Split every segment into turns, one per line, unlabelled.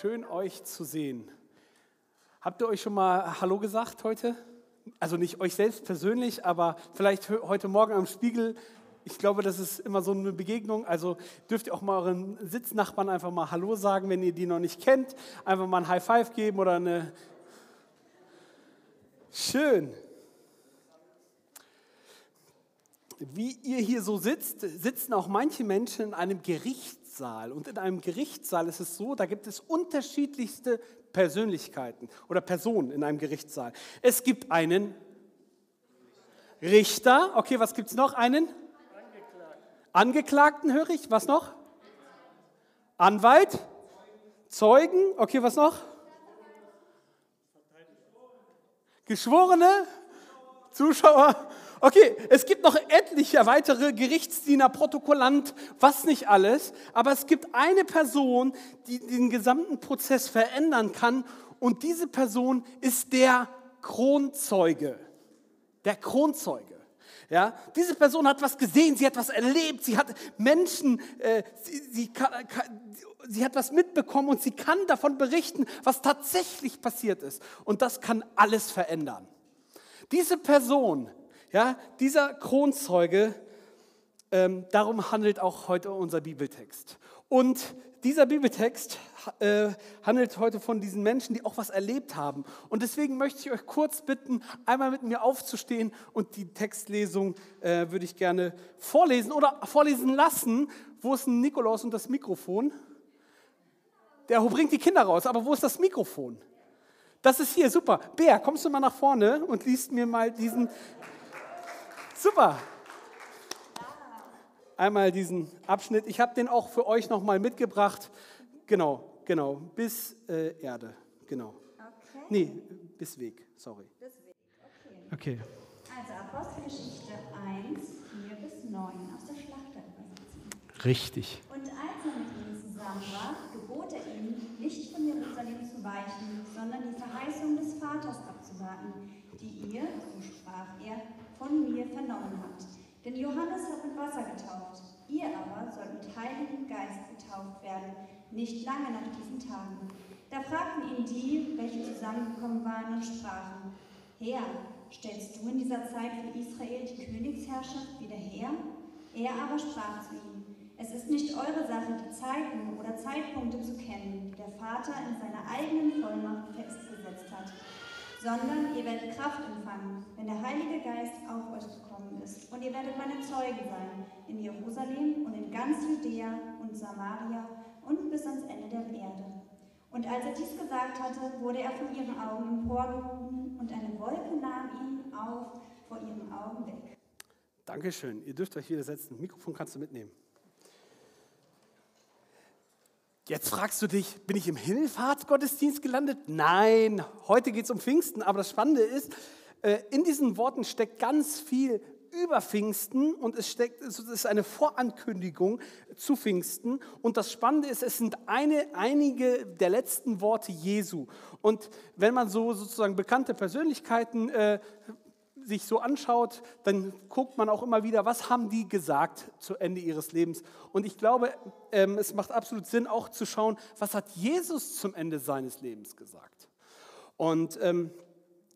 Schön euch zu sehen. Habt ihr euch schon mal Hallo gesagt heute? Also nicht euch selbst persönlich, aber vielleicht heute Morgen am Spiegel. Ich glaube, das ist immer so eine Begegnung. Also dürft ihr auch mal euren Sitznachbarn einfach mal Hallo sagen, wenn ihr die noch nicht kennt. Einfach mal ein High Five geben oder eine. Schön. Wie ihr hier so sitzt, sitzen auch manche Menschen in einem Gerichtssaal. Und in einem Gerichtssaal ist es so, da gibt es unterschiedlichste Persönlichkeiten oder Personen in einem Gerichtssaal. Es gibt einen Richter. Okay, was gibt es noch? Einen? Angeklagten. Angeklagten höre ich. Was noch? Anwalt? Zeugen? Okay, was noch? Geschworene? Zuschauer? Okay, es gibt noch etliche weitere Gerichtsdiener, Protokollant, was nicht alles, aber es gibt eine Person, die den gesamten Prozess verändern kann und diese Person ist der Kronzeuge. Der Kronzeuge. Ja, diese Person hat was gesehen, sie hat was erlebt, sie hat Menschen, äh, sie, sie, sie hat was mitbekommen und sie kann davon berichten, was tatsächlich passiert ist. Und das kann alles verändern. Diese Person ja, dieser Kronzeuge, ähm, darum handelt auch heute unser Bibeltext. Und dieser Bibeltext äh, handelt heute von diesen Menschen, die auch was erlebt haben. Und deswegen möchte ich euch kurz bitten, einmal mit mir aufzustehen und die Textlesung äh, würde ich gerne vorlesen oder vorlesen lassen. Wo ist ein Nikolaus und das Mikrofon? Der bringt die Kinder raus, aber wo ist das Mikrofon? Das ist hier, super. Bär, kommst du mal nach vorne und liest mir mal diesen Super. Einmal diesen Abschnitt. Ich habe den auch für euch nochmal mitgebracht. Genau, genau. Bis äh, Erde. Genau. Okay. Nee, bis Weg. Sorry. Bis Weg. Okay. okay.
Also Apostelgeschichte 1, 4 bis 9 aus der Schlachterübersetzung.
Richtig.
Und als er mit ihnen zusammen war, gebot er ihnen, nicht von Jerusalem zu weichen, sondern die Verheißung des Vaters abzuwarten, die ihr, so sprach er, von mir vernommen habt. Denn Johannes hat mit Wasser getauft, ihr aber sollt mit Heiligem Geist getauft werden, nicht lange nach diesen Tagen. Da fragten ihn die, welche zusammengekommen waren, und sprachen, Herr, stellst du in dieser Zeit für Israel die Königsherrschaft wieder her? Er aber sprach zu ihm, es ist nicht eure Sache, die Zeiten oder Zeitpunkte zu kennen, die der Vater in seiner eigenen Vollmacht festgesetzt hat sondern ihr werdet Kraft empfangen, wenn der Heilige Geist auf euch gekommen ist. Und ihr werdet meine Zeugen sein in Jerusalem und in ganz Judäa und Samaria und bis ans Ende der Erde. Und als er dies gesagt hatte, wurde er von ihren Augen emporgehoben und eine Wolke nahm ihn auf vor ihren Augen weg.
Dankeschön. Ihr dürft euch wieder setzen. Mikrofon kannst du mitnehmen. Jetzt fragst du dich, bin ich im Himmelfahrtsgottesdienst gelandet? Nein, heute geht es um Pfingsten, aber das Spannende ist, äh, in diesen Worten steckt ganz viel über Pfingsten und es, steckt, es ist eine Vorankündigung zu Pfingsten. Und das Spannende ist, es sind eine, einige der letzten Worte Jesu. Und wenn man so sozusagen bekannte Persönlichkeiten äh, sich so anschaut, dann guckt man auch immer wieder, was haben die gesagt zu Ende ihres Lebens. Und ich glaube, ähm, es macht absolut Sinn, auch zu schauen, was hat Jesus zum Ende seines Lebens gesagt. Und ähm,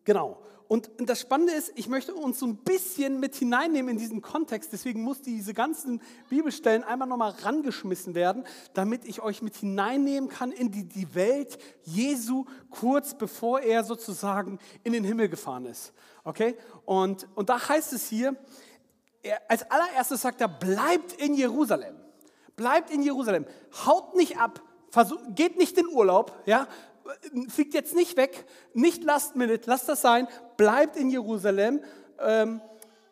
genau. Und das Spannende ist, ich möchte uns so ein bisschen mit hineinnehmen in diesen Kontext. Deswegen muss diese ganzen Bibelstellen einmal nochmal rangeschmissen werden, damit ich euch mit hineinnehmen kann in die, die Welt Jesu, kurz bevor er sozusagen in den Himmel gefahren ist. Okay? Und, und da heißt es hier, er, als allererstes sagt er, bleibt in Jerusalem. Bleibt in Jerusalem. Haut nicht ab. Versuch, geht nicht in Urlaub. Ja? fliegt jetzt nicht weg, nicht last minute, lasst das sein, bleibt in Jerusalem. Ähm,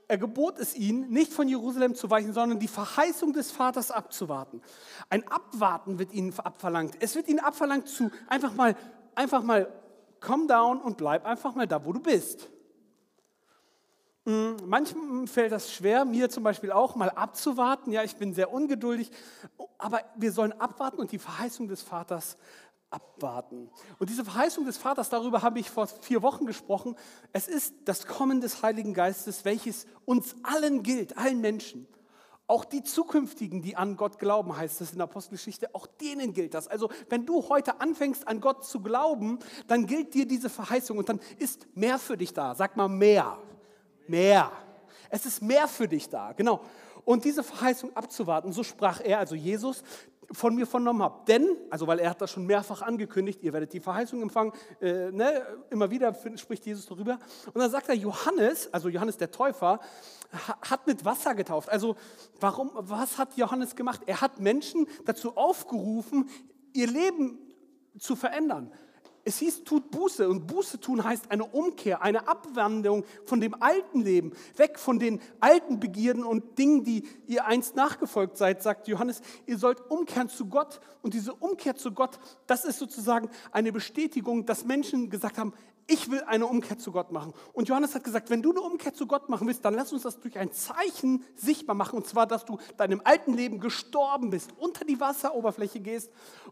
er gebot es ihnen, nicht von Jerusalem zu weichen, sondern die Verheißung des Vaters abzuwarten. Ein Abwarten wird ihnen abverlangt. Es wird ihnen abverlangt zu einfach mal, einfach mal, come down und bleib einfach mal da, wo du bist. Hm, Manchmal fällt das schwer, mir zum Beispiel auch, mal abzuwarten. Ja, ich bin sehr ungeduldig, aber wir sollen abwarten und die Verheißung des Vaters abwarten. Und diese Verheißung des Vaters, darüber habe ich vor vier Wochen gesprochen. Es ist das Kommen des Heiligen Geistes, welches uns allen gilt, allen Menschen. Auch die zukünftigen, die an Gott glauben, heißt es in der Apostelgeschichte, auch denen gilt das. Also wenn du heute anfängst an Gott zu glauben, dann gilt dir diese Verheißung und dann ist mehr für dich da. Sag mal mehr. Mehr. Es ist mehr für dich da. Genau. Und diese Verheißung abzuwarten, so sprach er, also Jesus, von mir vernommen habt. Denn, also weil er hat das schon mehrfach angekündigt, ihr werdet die Verheißung empfangen, äh, ne, immer wieder spricht Jesus darüber. Und dann sagt er, Johannes, also Johannes der Täufer, hat mit Wasser getauft. Also warum, was hat Johannes gemacht? Er hat Menschen dazu aufgerufen, ihr Leben zu verändern. Es hieß, tut Buße. Und Buße tun heißt eine Umkehr, eine Abwandlung von dem alten Leben, weg von den alten Begierden und Dingen, die ihr einst nachgefolgt seid, sagt Johannes. Ihr sollt umkehren zu Gott. Und diese Umkehr zu Gott, das ist sozusagen eine Bestätigung, dass Menschen gesagt haben, ich will eine Umkehr zu Gott machen. Und Johannes hat gesagt, wenn du eine Umkehr zu Gott machen willst, dann lass uns das durch ein Zeichen sichtbar machen. Und zwar, dass du deinem alten Leben gestorben bist, unter die Wasseroberfläche gehst,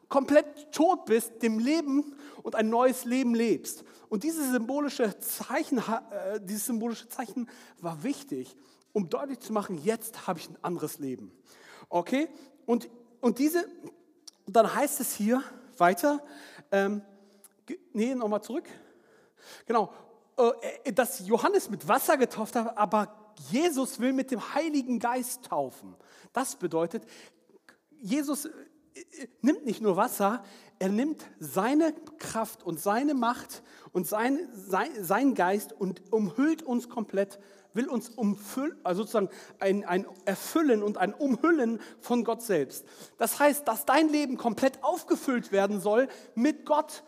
komplett tot bist, dem Leben und ein neues Leben lebst. Und dieses symbolische Zeichen, äh, dieses symbolische Zeichen war wichtig, um deutlich zu machen, jetzt habe ich ein anderes Leben. Okay? Und, und diese, dann heißt es hier weiter, ähm, nee, nochmal zurück. Genau, äh, dass Johannes mit Wasser getauft hat, aber Jesus will mit dem Heiligen Geist taufen. Das bedeutet, Jesus äh, nimmt nicht nur Wasser, er nimmt seine Kraft und seine Macht und sein, sein, sein Geist und umhüllt uns komplett, will uns umfüllen, also sozusagen ein, ein Erfüllen und ein Umhüllen von Gott selbst. Das heißt, dass dein Leben komplett aufgefüllt werden soll mit Gott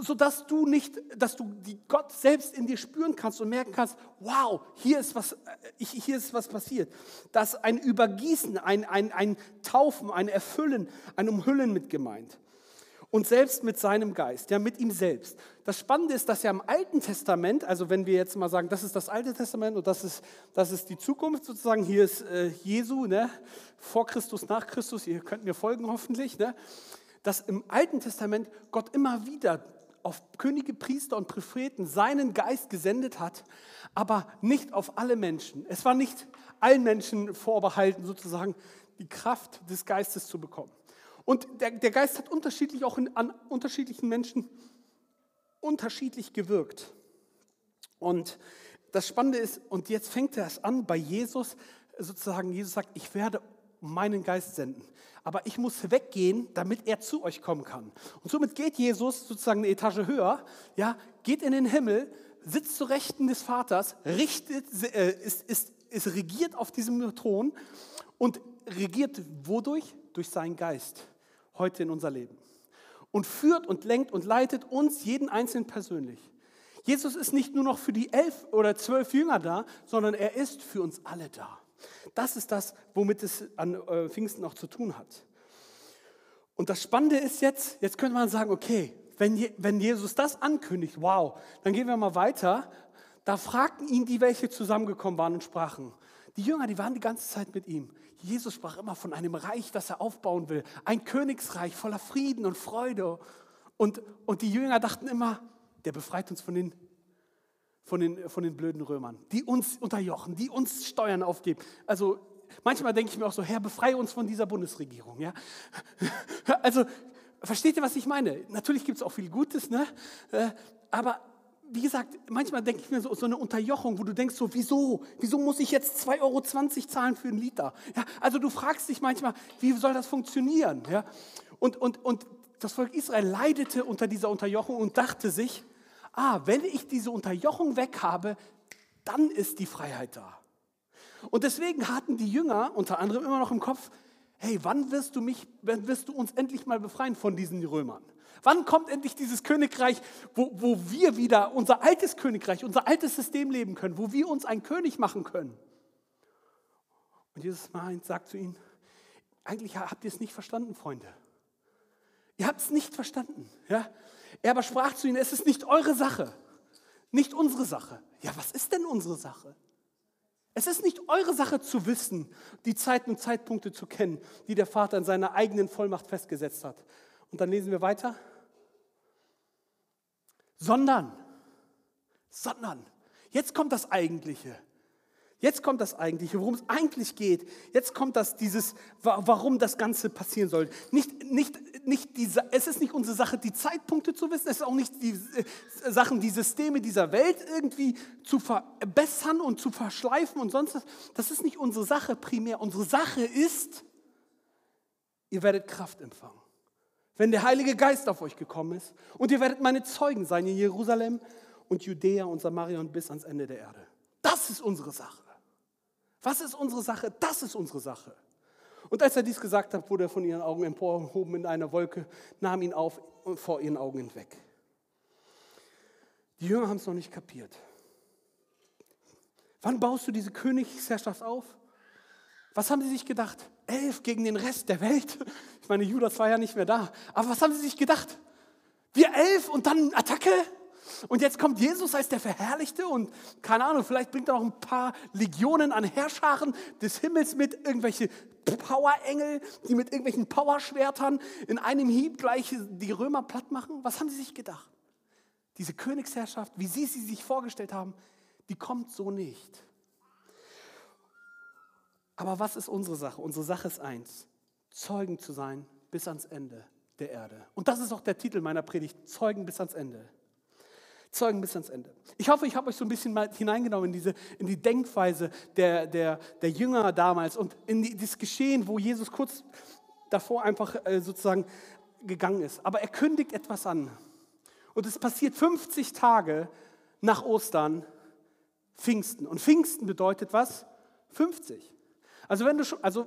sodass du nicht, dass du die Gott selbst in dir spüren kannst und merken kannst, wow, hier ist was, äh, hier ist was passiert. Dass ein Übergießen, ein, ein, ein Taufen, ein Erfüllen, ein Umhüllen mit gemeint. Und selbst mit seinem Geist, ja, mit ihm selbst. Das Spannende ist, dass ja im Alten Testament, also wenn wir jetzt mal sagen, das ist das Alte Testament und das ist, das ist die Zukunft sozusagen, hier ist äh, Jesu, ne, vor Christus, nach Christus, ihr könnt mir folgen hoffentlich, ne, dass im Alten Testament Gott immer wieder auf Könige, Priester und Propheten seinen Geist gesendet hat, aber nicht auf alle Menschen. Es war nicht allen Menschen vorbehalten, sozusagen die Kraft des Geistes zu bekommen. Und der, der Geist hat unterschiedlich auch in, an unterschiedlichen Menschen unterschiedlich gewirkt. Und das Spannende ist, und jetzt fängt er es an bei Jesus, sozusagen, Jesus sagt, ich werde meinen Geist senden aber ich muss weggehen, damit er zu euch kommen kann. Und somit geht Jesus sozusagen eine Etage höher, ja, geht in den Himmel, sitzt zu Rechten des Vaters, richtet, äh, ist, ist, ist regiert auf diesem Thron und regiert wodurch? Durch seinen Geist heute in unser Leben. Und führt und lenkt und leitet uns jeden Einzelnen persönlich. Jesus ist nicht nur noch für die elf oder zwölf Jünger da, sondern er ist für uns alle da. Das ist das, womit es an äh, Pfingsten auch zu tun hat. Und das Spannende ist jetzt, jetzt könnte man sagen, okay, wenn, wenn Jesus das ankündigt, wow, dann gehen wir mal weiter. Da fragten ihn die, welche zusammengekommen waren und sprachen. Die Jünger, die waren die ganze Zeit mit ihm. Jesus sprach immer von einem Reich, das er aufbauen will. Ein Königsreich voller Frieden und Freude. Und, und die Jünger dachten immer, der befreit uns von den von den, von den blöden Römern, die uns unterjochen, die uns Steuern aufgeben. Also manchmal denke ich mir auch so, Herr, befreie uns von dieser Bundesregierung. Ja? Also versteht ihr, was ich meine? Natürlich gibt es auch viel Gutes, ne? Äh, aber wie gesagt, manchmal denke ich mir so, so eine Unterjochung, wo du denkst so, wieso? Wieso muss ich jetzt 2,20 Euro zahlen für einen Liter? Ja, also du fragst dich manchmal, wie soll das funktionieren? Ja? Und, und, und das Volk Israel leidete unter dieser Unterjochung und dachte sich, ah, wenn ich diese Unterjochung weg habe, dann ist die Freiheit da. Und deswegen hatten die Jünger unter anderem immer noch im Kopf, hey, wann wirst du mich, wann wirst du uns endlich mal befreien von diesen Römern? Wann kommt endlich dieses Königreich, wo, wo wir wieder unser altes Königreich, unser altes System leben können, wo wir uns ein König machen können? Und Jesus meint, sagt zu ihnen, eigentlich habt ihr es nicht verstanden, Freunde. Ihr habt es nicht verstanden. Ja? Er aber sprach zu ihnen, es ist nicht eure Sache, nicht unsere Sache. Ja, was ist denn unsere Sache? Es ist nicht eure Sache zu wissen, die Zeiten und Zeitpunkte zu kennen, die der Vater in seiner eigenen Vollmacht festgesetzt hat. Und dann lesen wir weiter. Sondern, sondern, jetzt kommt das Eigentliche. Jetzt kommt das Eigentliche, worum es eigentlich geht. Jetzt kommt das, dieses, warum das Ganze passieren soll. Nicht, nicht, unsere Sache, die Zeitpunkte zu wissen. Es ist auch nicht die äh, Sachen, die Systeme dieser Welt irgendwie zu verbessern und zu verschleifen und sonst was. Das ist nicht unsere Sache primär. Unsere Sache ist, ihr werdet Kraft empfangen. Wenn der Heilige Geist auf euch gekommen ist und ihr werdet meine Zeugen sein in Jerusalem und Judäa und Samaria und bis ans Ende der Erde. Das ist unsere Sache. Was ist unsere Sache? Das ist unsere Sache. Und als er dies gesagt hat, wurde er von ihren Augen emporgehoben in einer Wolke, nahm ihn auf und vor ihren Augen hinweg. Die Jünger haben es noch nicht kapiert. Wann baust du diese Königsherrschaft auf? Was haben sie sich gedacht? Elf gegen den Rest der Welt? Ich meine, Judas war ja nicht mehr da. Aber was haben sie sich gedacht? Wir elf und dann Attacke? Und jetzt kommt Jesus als der Verherrlichte und keine Ahnung, vielleicht bringt er noch ein paar Legionen an Herrscharen des Himmels mit, irgendwelche Powerengel, die mit irgendwelchen Powerschwertern in einem Hieb gleich die Römer platt machen. Was haben sie sich gedacht? Diese Königsherrschaft, wie sie sie sich vorgestellt haben, die kommt so nicht. Aber was ist unsere Sache? Unsere Sache ist eins, Zeugen zu sein bis ans Ende der Erde. Und das ist auch der Titel meiner Predigt, Zeugen bis ans Ende. Zeugen bis ans Ende. Ich hoffe, ich habe euch so ein bisschen mal hineingenommen in, diese, in die Denkweise der, der, der Jünger damals und in die, dieses Geschehen, wo Jesus kurz davor einfach äh, sozusagen gegangen ist. Aber er kündigt etwas an. Und es passiert 50 Tage nach Ostern, Pfingsten. Und Pfingsten bedeutet was? 50. Also wenn du schon, also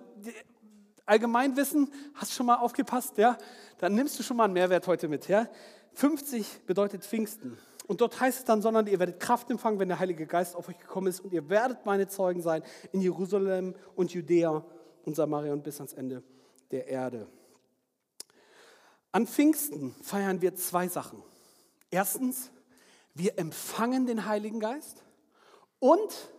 Allgemeinwissen, hast schon mal aufgepasst, ja? Dann nimmst du schon mal einen Mehrwert heute mit, ja? 50 bedeutet Pfingsten. Und dort heißt es dann, sondern ihr werdet Kraft empfangen, wenn der Heilige Geist auf euch gekommen ist und ihr werdet meine Zeugen sein in Jerusalem und Judäa und Samaria und bis ans Ende der Erde. An Pfingsten feiern wir zwei Sachen. Erstens, wir empfangen den Heiligen Geist und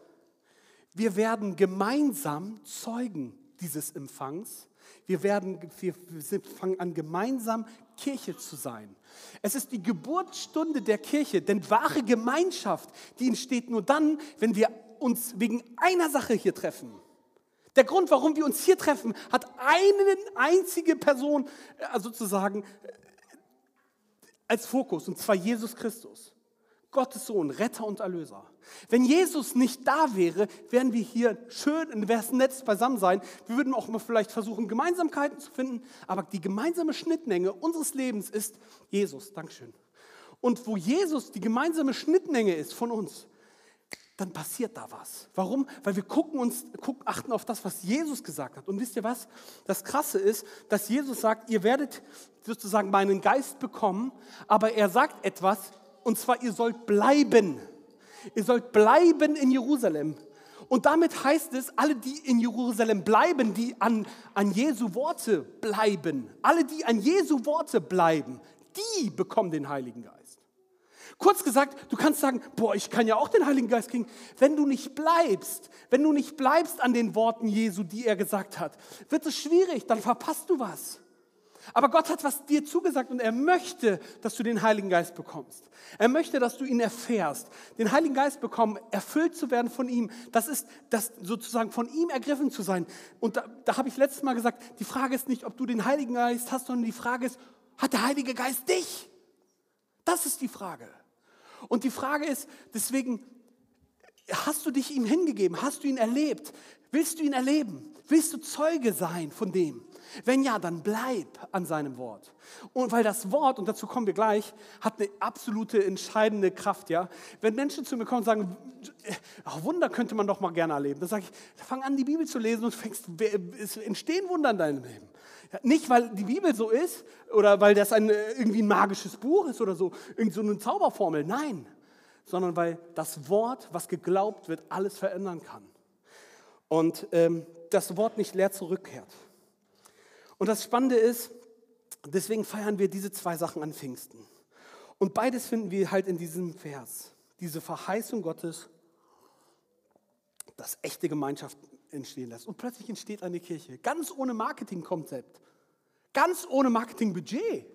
wir werden gemeinsam Zeugen dieses Empfangs. Wir, werden, wir fangen an, gemeinsam Kirche zu sein. Es ist die Geburtsstunde der Kirche, denn wahre Gemeinschaft, die entsteht nur dann, wenn wir uns wegen einer Sache hier treffen. Der Grund, warum wir uns hier treffen, hat eine einzige Person äh, sozusagen äh, als Fokus, und zwar Jesus Christus. Gottes Sohn, Retter und Erlöser. Wenn Jesus nicht da wäre, wären wir hier schön, wäre es nett beisammen sein. Wir würden auch mal vielleicht versuchen, Gemeinsamkeiten zu finden, aber die gemeinsame Schnittmenge unseres Lebens ist Jesus. Dankeschön. Und wo Jesus die gemeinsame Schnittmenge ist von uns, dann passiert da was. Warum? Weil wir gucken uns, gucken, achten auf das, was Jesus gesagt hat. Und wisst ihr was? Das Krasse ist, dass Jesus sagt, ihr werdet sozusagen meinen Geist bekommen, aber er sagt etwas, und zwar, ihr sollt bleiben. Ihr sollt bleiben in Jerusalem. Und damit heißt es, alle, die in Jerusalem bleiben, die an, an Jesu Worte bleiben, alle, die an Jesu Worte bleiben, die bekommen den Heiligen Geist. Kurz gesagt, du kannst sagen, boah, ich kann ja auch den Heiligen Geist kriegen. Wenn du nicht bleibst, wenn du nicht bleibst an den Worten Jesu, die er gesagt hat, wird es schwierig, dann verpasst du was. Aber Gott hat was dir zugesagt und er möchte, dass du den Heiligen Geist bekommst. Er möchte, dass du ihn erfährst. Den Heiligen Geist bekommen, erfüllt zu werden von ihm, das ist das sozusagen von ihm ergriffen zu sein. Und da, da habe ich letztes Mal gesagt, die Frage ist nicht, ob du den Heiligen Geist hast, sondern die Frage ist, hat der Heilige Geist dich? Das ist die Frage. Und die Frage ist, deswegen, hast du dich ihm hingegeben? Hast du ihn erlebt? Willst du ihn erleben? Willst du Zeuge sein von dem? Wenn ja, dann bleib an seinem Wort. Und weil das Wort, und dazu kommen wir gleich, hat eine absolute entscheidende Kraft, ja. Wenn Menschen zu mir kommen und sagen, ach, Wunder könnte man doch mal gerne erleben, dann sage ich, fang an, die Bibel zu lesen und fängst, es entstehen Wunder in deinem Leben. Ja, nicht, weil die Bibel so ist oder weil das ein, irgendwie ein magisches Buch ist oder so, irgend so eine Zauberformel. Nein, sondern weil das Wort, was geglaubt wird, alles verändern kann. Und ähm, das Wort nicht leer zurückkehrt. Und das Spannende ist, deswegen feiern wir diese zwei Sachen an Pfingsten. Und beides finden wir halt in diesem Vers. Diese Verheißung Gottes, dass echte Gemeinschaft entstehen lässt. Und plötzlich entsteht eine Kirche, ganz ohne Marketingkonzept, ganz ohne Marketingbudget.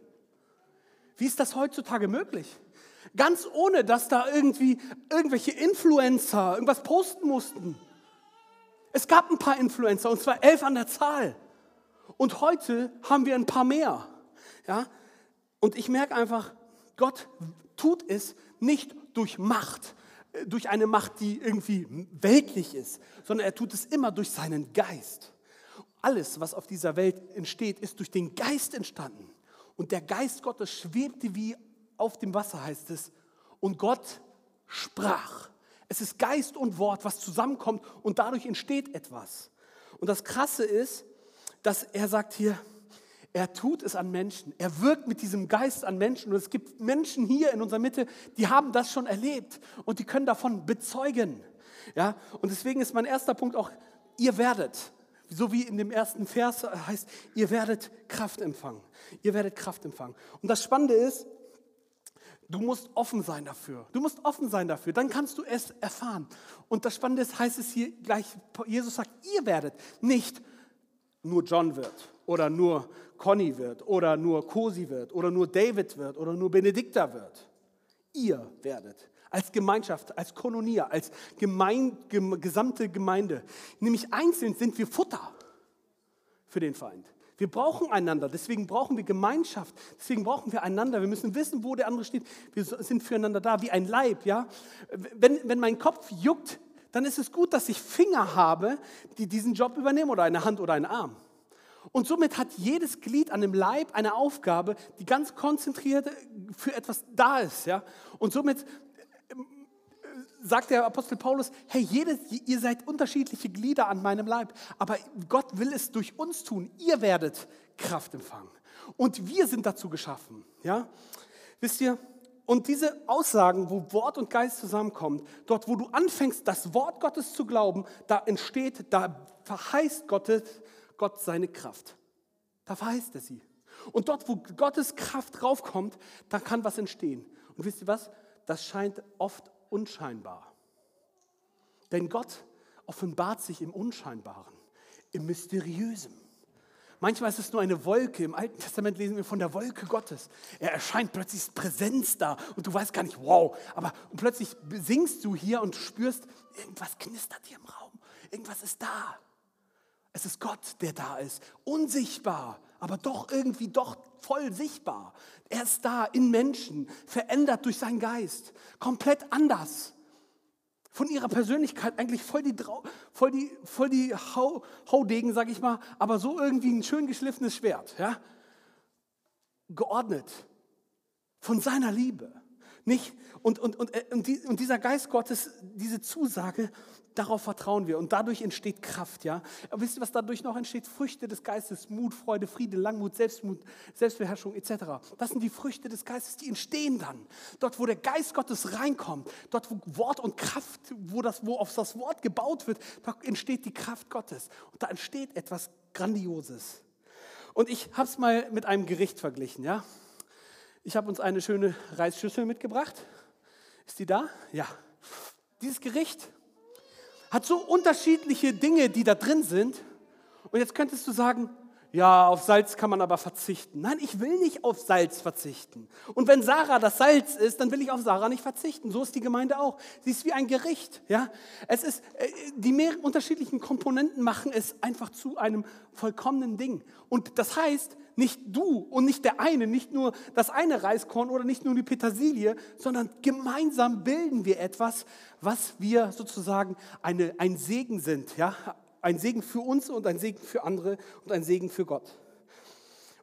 Wie ist das heutzutage möglich? Ganz ohne, dass da irgendwie irgendwelche Influencer irgendwas posten mussten. Es gab ein paar Influencer, und zwar elf an der Zahl. Und heute haben wir ein paar mehr. Ja? Und ich merke einfach, Gott tut es nicht durch Macht, äh, durch eine Macht, die irgendwie weltlich ist, sondern er tut es immer durch seinen Geist. Alles, was auf dieser Welt entsteht, ist durch den Geist entstanden. Und der Geist Gottes schwebte wie auf dem Wasser, heißt es. Und Gott sprach. Es ist Geist und Wort, was zusammenkommt und dadurch entsteht etwas. Und das Krasse ist, dass er sagt hier, er tut es an Menschen. Er wirkt mit diesem Geist an Menschen. Und es gibt Menschen hier in unserer Mitte, die haben das schon erlebt und die können davon bezeugen. Ja? Und deswegen ist mein erster Punkt auch, ihr werdet, so wie in dem ersten Vers heißt, ihr werdet Kraft empfangen. Ihr werdet Kraft empfangen. Und das Spannende ist, Du musst offen sein dafür. Du musst offen sein dafür. Dann kannst du es erfahren. Und das Spannende ist, heißt es hier gleich, Jesus sagt, ihr werdet nicht nur John wird oder nur Conny wird oder nur Cosi wird oder nur David wird oder nur Benedikta wird. Ihr werdet als Gemeinschaft, als Kolonia, als gemein, gesamte Gemeinde. Nämlich einzeln sind wir Futter für den Feind. Wir brauchen einander, deswegen brauchen wir Gemeinschaft, deswegen brauchen wir einander. Wir müssen wissen, wo der andere steht. Wir sind füreinander da, wie ein Leib. Ja? Wenn, wenn mein Kopf juckt, dann ist es gut, dass ich Finger habe, die diesen Job übernehmen oder eine Hand oder einen Arm. Und somit hat jedes Glied an dem Leib eine Aufgabe, die ganz konzentriert für etwas da ist. Ja? Und somit sagt der Apostel Paulus, hey, jedes, ihr seid unterschiedliche Glieder an meinem Leib, aber Gott will es durch uns tun. Ihr werdet Kraft empfangen. Und wir sind dazu geschaffen. Ja? Wisst ihr, und diese Aussagen, wo Wort und Geist zusammenkommen, dort, wo du anfängst, das Wort Gottes zu glauben, da entsteht, da verheißt Gottes, Gott seine Kraft. Da verheißt er sie. Und dort, wo Gottes Kraft draufkommt, da kann was entstehen. Und wisst ihr was? Das scheint oft unscheinbar. Denn Gott offenbart sich im Unscheinbaren, im Mysteriösen. Manchmal ist es nur eine Wolke. Im Alten Testament lesen wir von der Wolke Gottes. Er erscheint plötzlich ist Präsenz da und du weißt gar nicht, wow. Aber plötzlich singst du hier und spürst, irgendwas knistert hier im Raum. Irgendwas ist da. Es ist Gott, der da ist. Unsichtbar, aber doch irgendwie doch voll sichtbar. Er ist da in Menschen, verändert durch seinen Geist, komplett anders. Von ihrer Persönlichkeit eigentlich voll die, voll die, voll die Hau, Haudegen, sag ich mal, aber so irgendwie ein schön geschliffenes Schwert. Ja? Geordnet von seiner Liebe. Nicht? Und, und, und, äh, und, dieser Geist Gottes, diese Zusage, Darauf vertrauen wir und dadurch entsteht Kraft, ja. Aber wisst ihr, was dadurch noch entsteht? Früchte des Geistes, Mut, Freude, Friede, Langmut, Selbstmut, Selbstbeherrschung etc. Das sind die Früchte des Geistes, die entstehen dann. Dort, wo der Geist Gottes reinkommt, dort, wo Wort und Kraft, wo, das, wo auf das Wort gebaut wird, da entsteht die Kraft Gottes. Und da entsteht etwas Grandioses. Und ich habe es mal mit einem Gericht verglichen, ja. Ich habe uns eine schöne Reisschüssel mitgebracht. Ist die da? Ja. Dieses Gericht hat so unterschiedliche Dinge, die da drin sind. Und jetzt könntest du sagen, ja, auf Salz kann man aber verzichten. Nein, ich will nicht auf Salz verzichten. Und wenn Sarah das Salz ist, dann will ich auf Sarah nicht verzichten. So ist die Gemeinde auch. Sie ist wie ein Gericht. Ja? Es ist, äh, die mehr unterschiedlichen Komponenten machen es einfach zu einem vollkommenen Ding. Und das heißt, nicht du und nicht der eine, nicht nur das eine Reiskorn oder nicht nur die Petersilie, sondern gemeinsam bilden wir etwas, was wir sozusagen eine, ein Segen sind. Ja? Ein Segen für uns und ein Segen für andere und ein Segen für Gott.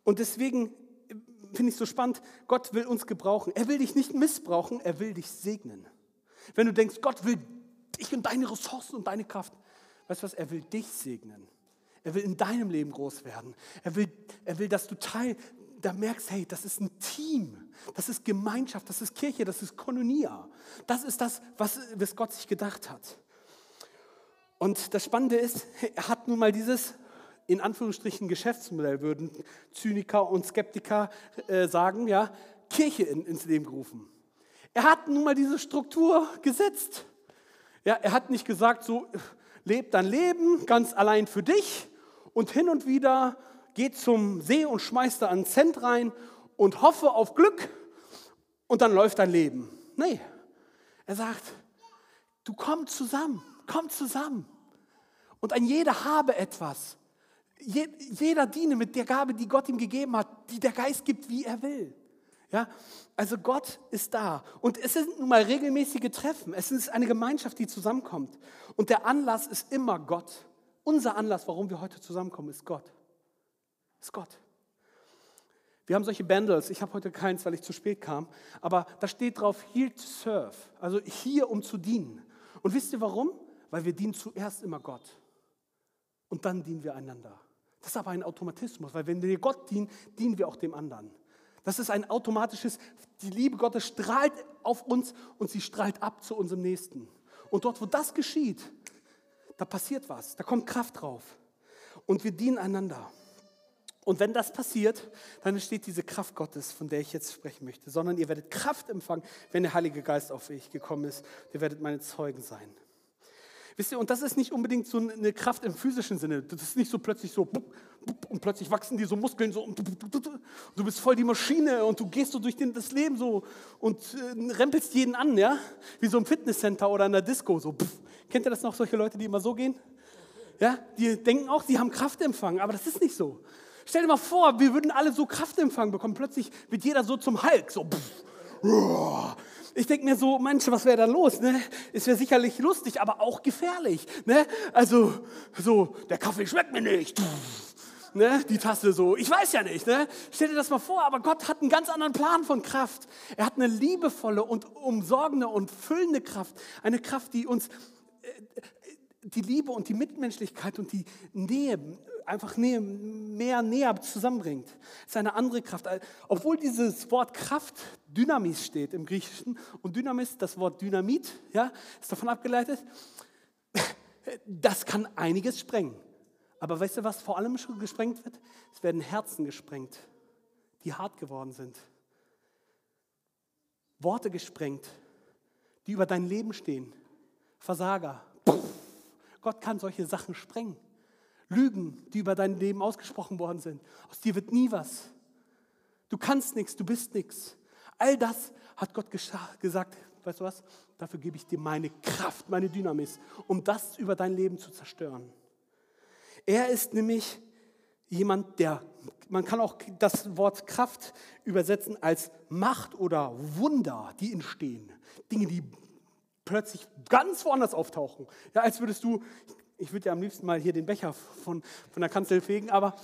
Und deswegen finde ich so spannend, Gott will uns gebrauchen. Er will dich nicht missbrauchen, er will dich segnen. Wenn du denkst, Gott will dich und deine Ressourcen und deine Kraft, weißt du was, er will dich segnen. Er will in deinem Leben groß werden. Er will, er will, dass du Teil, da merkst, hey, das ist ein Team, das ist Gemeinschaft, das ist Kirche, das ist Kononia. Das ist das, was, was Gott sich gedacht hat. Und das Spannende ist, er hat nun mal dieses, in Anführungsstrichen, Geschäftsmodell, würden Zyniker und Skeptiker äh, sagen, ja, Kirche in, ins Leben gerufen. Er hat nun mal diese Struktur gesetzt. Ja, er hat nicht gesagt, so, leb dein Leben ganz allein für dich und hin und wieder geh zum See und schmeiß da einen Cent rein und hoffe auf Glück und dann läuft dein Leben. Nee, er sagt, du komm zusammen, komm zusammen. Und ein jeder habe etwas. jeder diene mit der Gabe, die Gott ihm gegeben hat, die der Geist gibt, wie er will. Ja, also Gott ist da. Und es sind nun mal regelmäßige Treffen. Es ist eine Gemeinschaft, die zusammenkommt. Und der Anlass ist immer Gott. Unser Anlass, warum wir heute zusammenkommen, ist Gott. Ist Gott. Wir haben solche Bundles. Ich habe heute keins, weil ich zu spät kam. Aber da steht drauf, here to serve. Also hier, um zu dienen. Und wisst ihr warum? Weil wir dienen zuerst immer Gott. Und dann dienen wir einander. Das ist aber ein Automatismus, weil wenn wir Gott dienen, dienen wir auch dem anderen. Das ist ein automatisches, die Liebe Gottes strahlt auf uns und sie strahlt ab zu unserem Nächsten. Und dort, wo das geschieht, da passiert was, da kommt Kraft drauf. Und wir dienen einander. Und wenn das passiert, dann entsteht diese Kraft Gottes, von der ich jetzt sprechen möchte, sondern ihr werdet Kraft empfangen, wenn der Heilige Geist auf euch gekommen ist. Ihr werdet meine Zeugen sein. Wisst ihr, und das ist nicht unbedingt so eine Kraft im physischen Sinne. Das ist nicht so plötzlich so und plötzlich wachsen die so Muskeln so und du bist voll die Maschine und du gehst so durch das Leben so und äh, rempelst jeden an, ja? Wie so im Fitnesscenter oder in der Disco. So. Kennt ihr das noch, solche Leute, die immer so gehen? Ja, die denken auch, sie haben Kraft empfangen, aber das ist nicht so. Stell dir mal vor, wir würden alle so Kraft empfangen bekommen. Plötzlich wird jeder so zum Hulk, so. Ich denke mir so, Mensch, was wäre da los? Ne? Es wäre sicherlich lustig, aber auch gefährlich. Ne? Also, so, der Kaffee schmeckt mir nicht. Ne? Die Tasse so, ich weiß ja nicht. Ne? Stell dir das mal vor, aber Gott hat einen ganz anderen Plan von Kraft. Er hat eine liebevolle und umsorgende und füllende Kraft. Eine Kraft, die uns äh, die Liebe und die Mitmenschlichkeit und die Nähe einfach näher, mehr näher zusammenbringt. Das ist eine andere Kraft. Obwohl dieses Wort Kraft Dynamis steht im Griechischen und Dynamis, das Wort Dynamit, ja, ist davon abgeleitet, das kann einiges sprengen. Aber weißt du, was vor allem schon gesprengt wird? Es werden Herzen gesprengt, die hart geworden sind. Worte gesprengt, die über dein Leben stehen. Versager. Gott kann solche Sachen sprengen. Lügen, die über dein Leben ausgesprochen worden sind. Aus dir wird nie was. Du kannst nichts, du bist nichts. All das hat Gott gesagt, weißt du was? Dafür gebe ich dir meine Kraft, meine Dynamis, um das über dein Leben zu zerstören. Er ist nämlich jemand, der, man kann auch das Wort Kraft übersetzen als Macht oder Wunder, die entstehen. Dinge, die plötzlich ganz woanders auftauchen. Ja, als würdest du, ich würde ja am liebsten mal hier den Becher von, von der Kanzel fegen, aber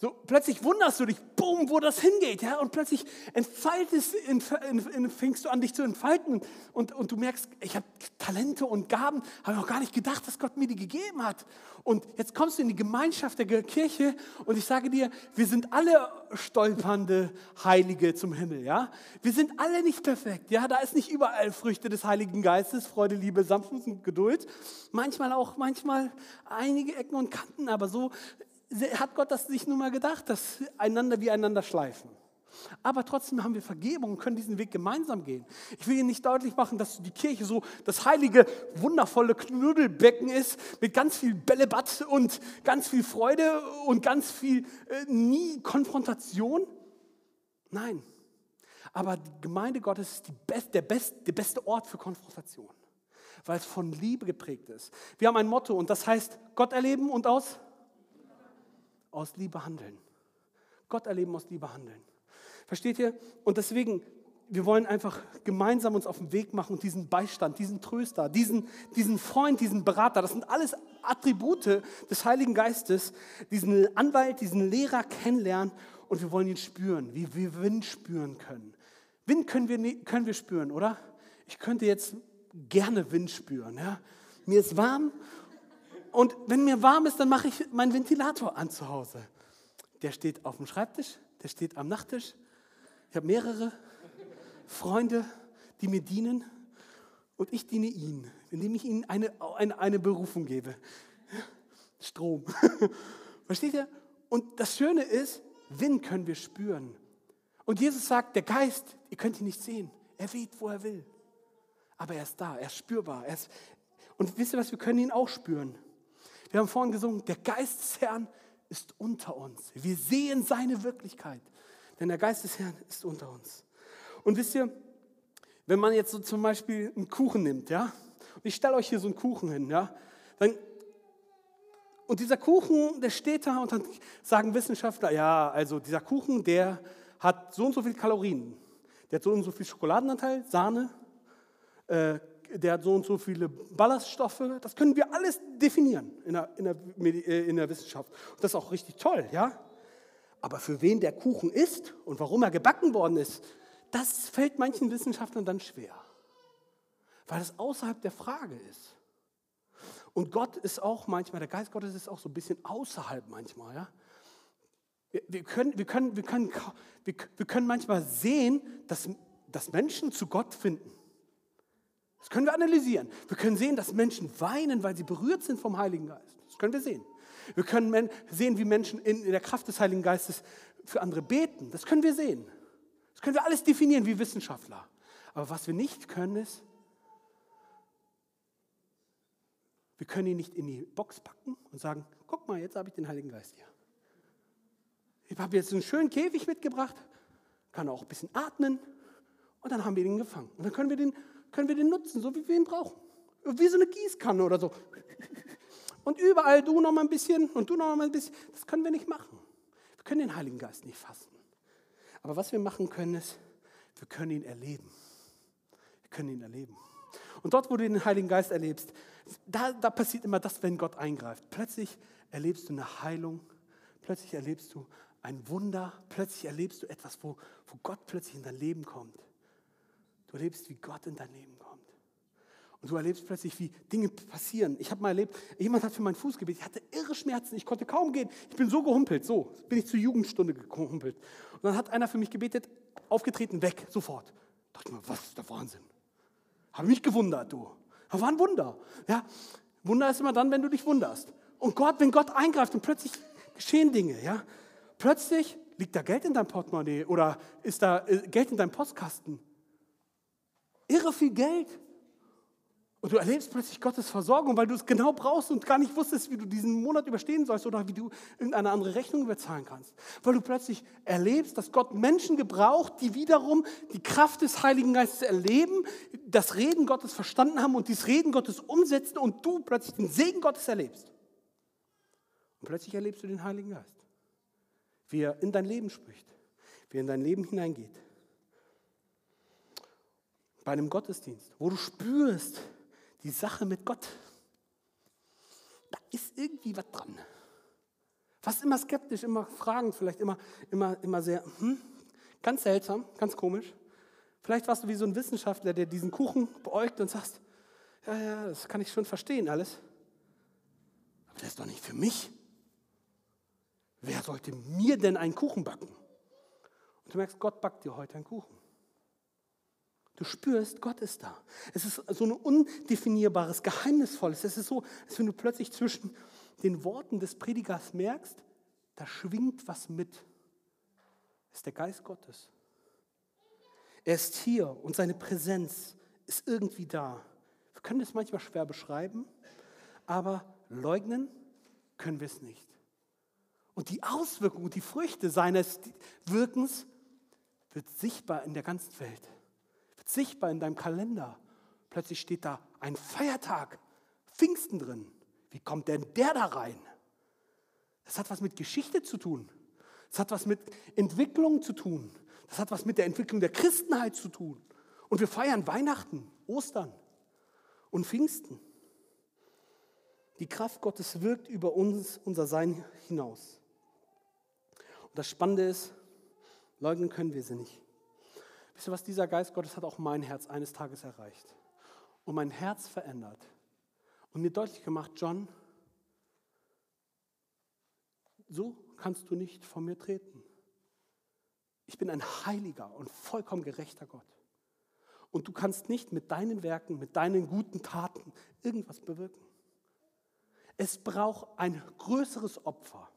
so plötzlich wunderst du dich, boom, wo das hingeht, ja, und plötzlich entfaltest, fängst du an, dich zu entfalten und, und du merkst, ich habe Talente und Gaben, habe ich auch gar nicht gedacht, dass Gott mir die gegeben hat. Und jetzt kommst du in die Gemeinschaft der Kirche und ich sage dir, wir sind alle stolpernde Heilige zum Himmel, ja. Wir sind alle nicht perfekt, ja. Da ist nicht überall Früchte des Heiligen Geistes, Freude, Liebe, Sanftmut und Geduld. Manchmal auch, manchmal einige Ecken und Kanten, aber so hat Gott das nicht nur mal gedacht, dass einander wie einander schleifen. Aber trotzdem haben wir Vergebung und können diesen Weg gemeinsam gehen. Ich will Ihnen nicht deutlich machen, dass die Kirche so das heilige, wundervolle Knuddelbecken ist mit ganz viel Bällebad und ganz viel Freude und ganz viel äh, nie Konfrontation. Nein. Aber die Gemeinde Gottes ist best, der, best, der beste Ort für Konfrontation, weil es von Liebe geprägt ist. Wir haben ein Motto und das heißt Gott erleben und aus aus Liebe handeln. Gott erleben aus Liebe handeln. Versteht ihr? Und deswegen, wir wollen einfach gemeinsam uns auf den Weg machen und diesen Beistand, diesen Tröster, diesen, diesen Freund, diesen Berater, das sind alles Attribute des Heiligen Geistes, diesen Anwalt, diesen Lehrer kennenlernen und wir wollen ihn spüren, wie wir Wind spüren können. Wind können wir, können wir spüren, oder? Ich könnte jetzt gerne Wind spüren. Ja? Mir ist warm und wenn mir warm ist, dann mache ich meinen Ventilator an zu Hause. Der steht auf dem Schreibtisch, der steht am Nachttisch. Ich habe mehrere Freunde, die mir dienen. Und ich diene ihnen, indem ich ihnen eine, eine, eine Berufung gebe. Strom. Versteht ihr? Und das Schöne ist, Wind können wir spüren. Und Jesus sagt, der Geist, ihr könnt ihn nicht sehen. Er weht, wo er will. Aber er ist da, er ist spürbar. Er ist und wisst ihr was, wir können ihn auch spüren. Wir haben vorhin gesungen, der Geist des Herrn ist unter uns. Wir sehen seine Wirklichkeit, denn der Geist des Herrn ist unter uns. Und wisst ihr, wenn man jetzt so zum Beispiel einen Kuchen nimmt, ja, und ich stelle euch hier so einen Kuchen hin, ja, dann Und dieser Kuchen, der steht da und dann sagen Wissenschaftler, ja, also dieser Kuchen, der hat so und so viel Kalorien. Der hat so und so viel Schokoladenanteil, Sahne, äh, der hat so und so viele Ballaststoffe. Das können wir alles definieren in der, in der, äh, in der Wissenschaft. Und das ist auch richtig toll, ja. Aber für wen der Kuchen ist und warum er gebacken worden ist, das fällt manchen Wissenschaftlern dann schwer, weil es außerhalb der Frage ist. Und Gott ist auch manchmal, der Geist Gottes ist auch so ein bisschen außerhalb manchmal. Ja? Wir, wir, können, wir, können, wir, können, wir, wir können manchmal sehen, dass, dass Menschen zu Gott finden. Das können wir analysieren. Wir können sehen, dass Menschen weinen, weil sie berührt sind vom Heiligen Geist. Das können wir sehen. Wir können sehen, wie Menschen in der Kraft des Heiligen Geistes für andere beten. Das können wir sehen. Das können wir alles definieren wie Wissenschaftler. Aber was wir nicht können, ist, wir können ihn nicht in die Box packen und sagen, guck mal, jetzt habe ich den Heiligen Geist hier. Ich habe jetzt einen schönen Käfig mitgebracht, kann auch ein bisschen atmen und dann haben wir ihn gefangen. Und dann können wir den, können wir den nutzen, so wie wir ihn brauchen. Wie so eine Gießkanne oder so. Und überall du noch mal ein bisschen und du noch mal ein bisschen. Das können wir nicht machen. Wir können den Heiligen Geist nicht fassen. Aber was wir machen können, ist, wir können ihn erleben. Wir können ihn erleben. Und dort, wo du den Heiligen Geist erlebst, da, da passiert immer das, wenn Gott eingreift. Plötzlich erlebst du eine Heilung, plötzlich erlebst du ein Wunder, plötzlich erlebst du etwas, wo, wo Gott plötzlich in dein Leben kommt. Du erlebst, wie Gott in dein Leben kommt. Und du erlebst plötzlich, wie Dinge passieren. Ich habe mal erlebt, jemand hat für meinen Fuß gebetet. Ich hatte irre Schmerzen. Ich konnte kaum gehen. Ich bin so gehumpelt. So bin ich zur Jugendstunde gehumpelt. Und dann hat einer für mich gebetet, aufgetreten, weg, sofort. Da dachte ich mir, was ist der Wahnsinn? Habe mich gewundert, du. Das war ein Wunder. Ja? Wunder ist immer dann, wenn du dich wunderst. Und Gott, wenn Gott eingreift und plötzlich geschehen Dinge, ja? Plötzlich liegt da Geld in deinem Portemonnaie oder ist da äh, Geld in deinem Postkasten. Irre viel Geld. Und du erlebst plötzlich Gottes Versorgung, weil du es genau brauchst und gar nicht wusstest, wie du diesen Monat überstehen sollst oder wie du irgendeine andere Rechnung bezahlen kannst. Weil du plötzlich erlebst, dass Gott Menschen gebraucht, die wiederum die Kraft des Heiligen Geistes erleben, das Reden Gottes verstanden haben und dieses Reden Gottes umsetzen und du plötzlich den Segen Gottes erlebst. Und plötzlich erlebst du den Heiligen Geist, wie er in dein Leben spricht, wie er in dein Leben hineingeht. Bei einem Gottesdienst, wo du spürst, die Sache mit Gott, da ist irgendwie was dran. Fast immer skeptisch, immer fragend, vielleicht immer, immer, immer sehr, hm, ganz seltsam, ganz komisch. Vielleicht warst du wie so ein Wissenschaftler, der diesen Kuchen beäugt und sagst, ja, ja, das kann ich schon verstehen alles. Aber das ist doch nicht für mich. Wer sollte mir denn einen Kuchen backen? Und du merkst, Gott backt dir heute einen Kuchen. Du spürst, Gott ist da. Es ist so ein undefinierbares, geheimnisvolles. Es ist so, als wenn du plötzlich zwischen den Worten des Predigers merkst, da schwingt was mit. Es ist der Geist Gottes. Er ist hier und seine Präsenz ist irgendwie da. Wir können es manchmal schwer beschreiben, aber leugnen können wir es nicht. Und die Auswirkungen und die Früchte seines Wirkens wird sichtbar in der ganzen Welt sichtbar in deinem Kalender. Plötzlich steht da ein Feiertag, Pfingsten drin. Wie kommt denn der da rein? Das hat was mit Geschichte zu tun. Das hat was mit Entwicklung zu tun. Das hat was mit der Entwicklung der Christenheit zu tun. Und wir feiern Weihnachten, Ostern und Pfingsten. Die Kraft Gottes wirkt über uns, unser Sein hinaus. Und das Spannende ist, leugnen können wir sie nicht. Wisst ihr was, dieser Geist Gottes hat auch mein Herz eines Tages erreicht und mein Herz verändert und mir deutlich gemacht, John, so kannst du nicht vor mir treten. Ich bin ein heiliger und vollkommen gerechter Gott. Und du kannst nicht mit deinen Werken, mit deinen guten Taten irgendwas bewirken. Es braucht ein größeres Opfer.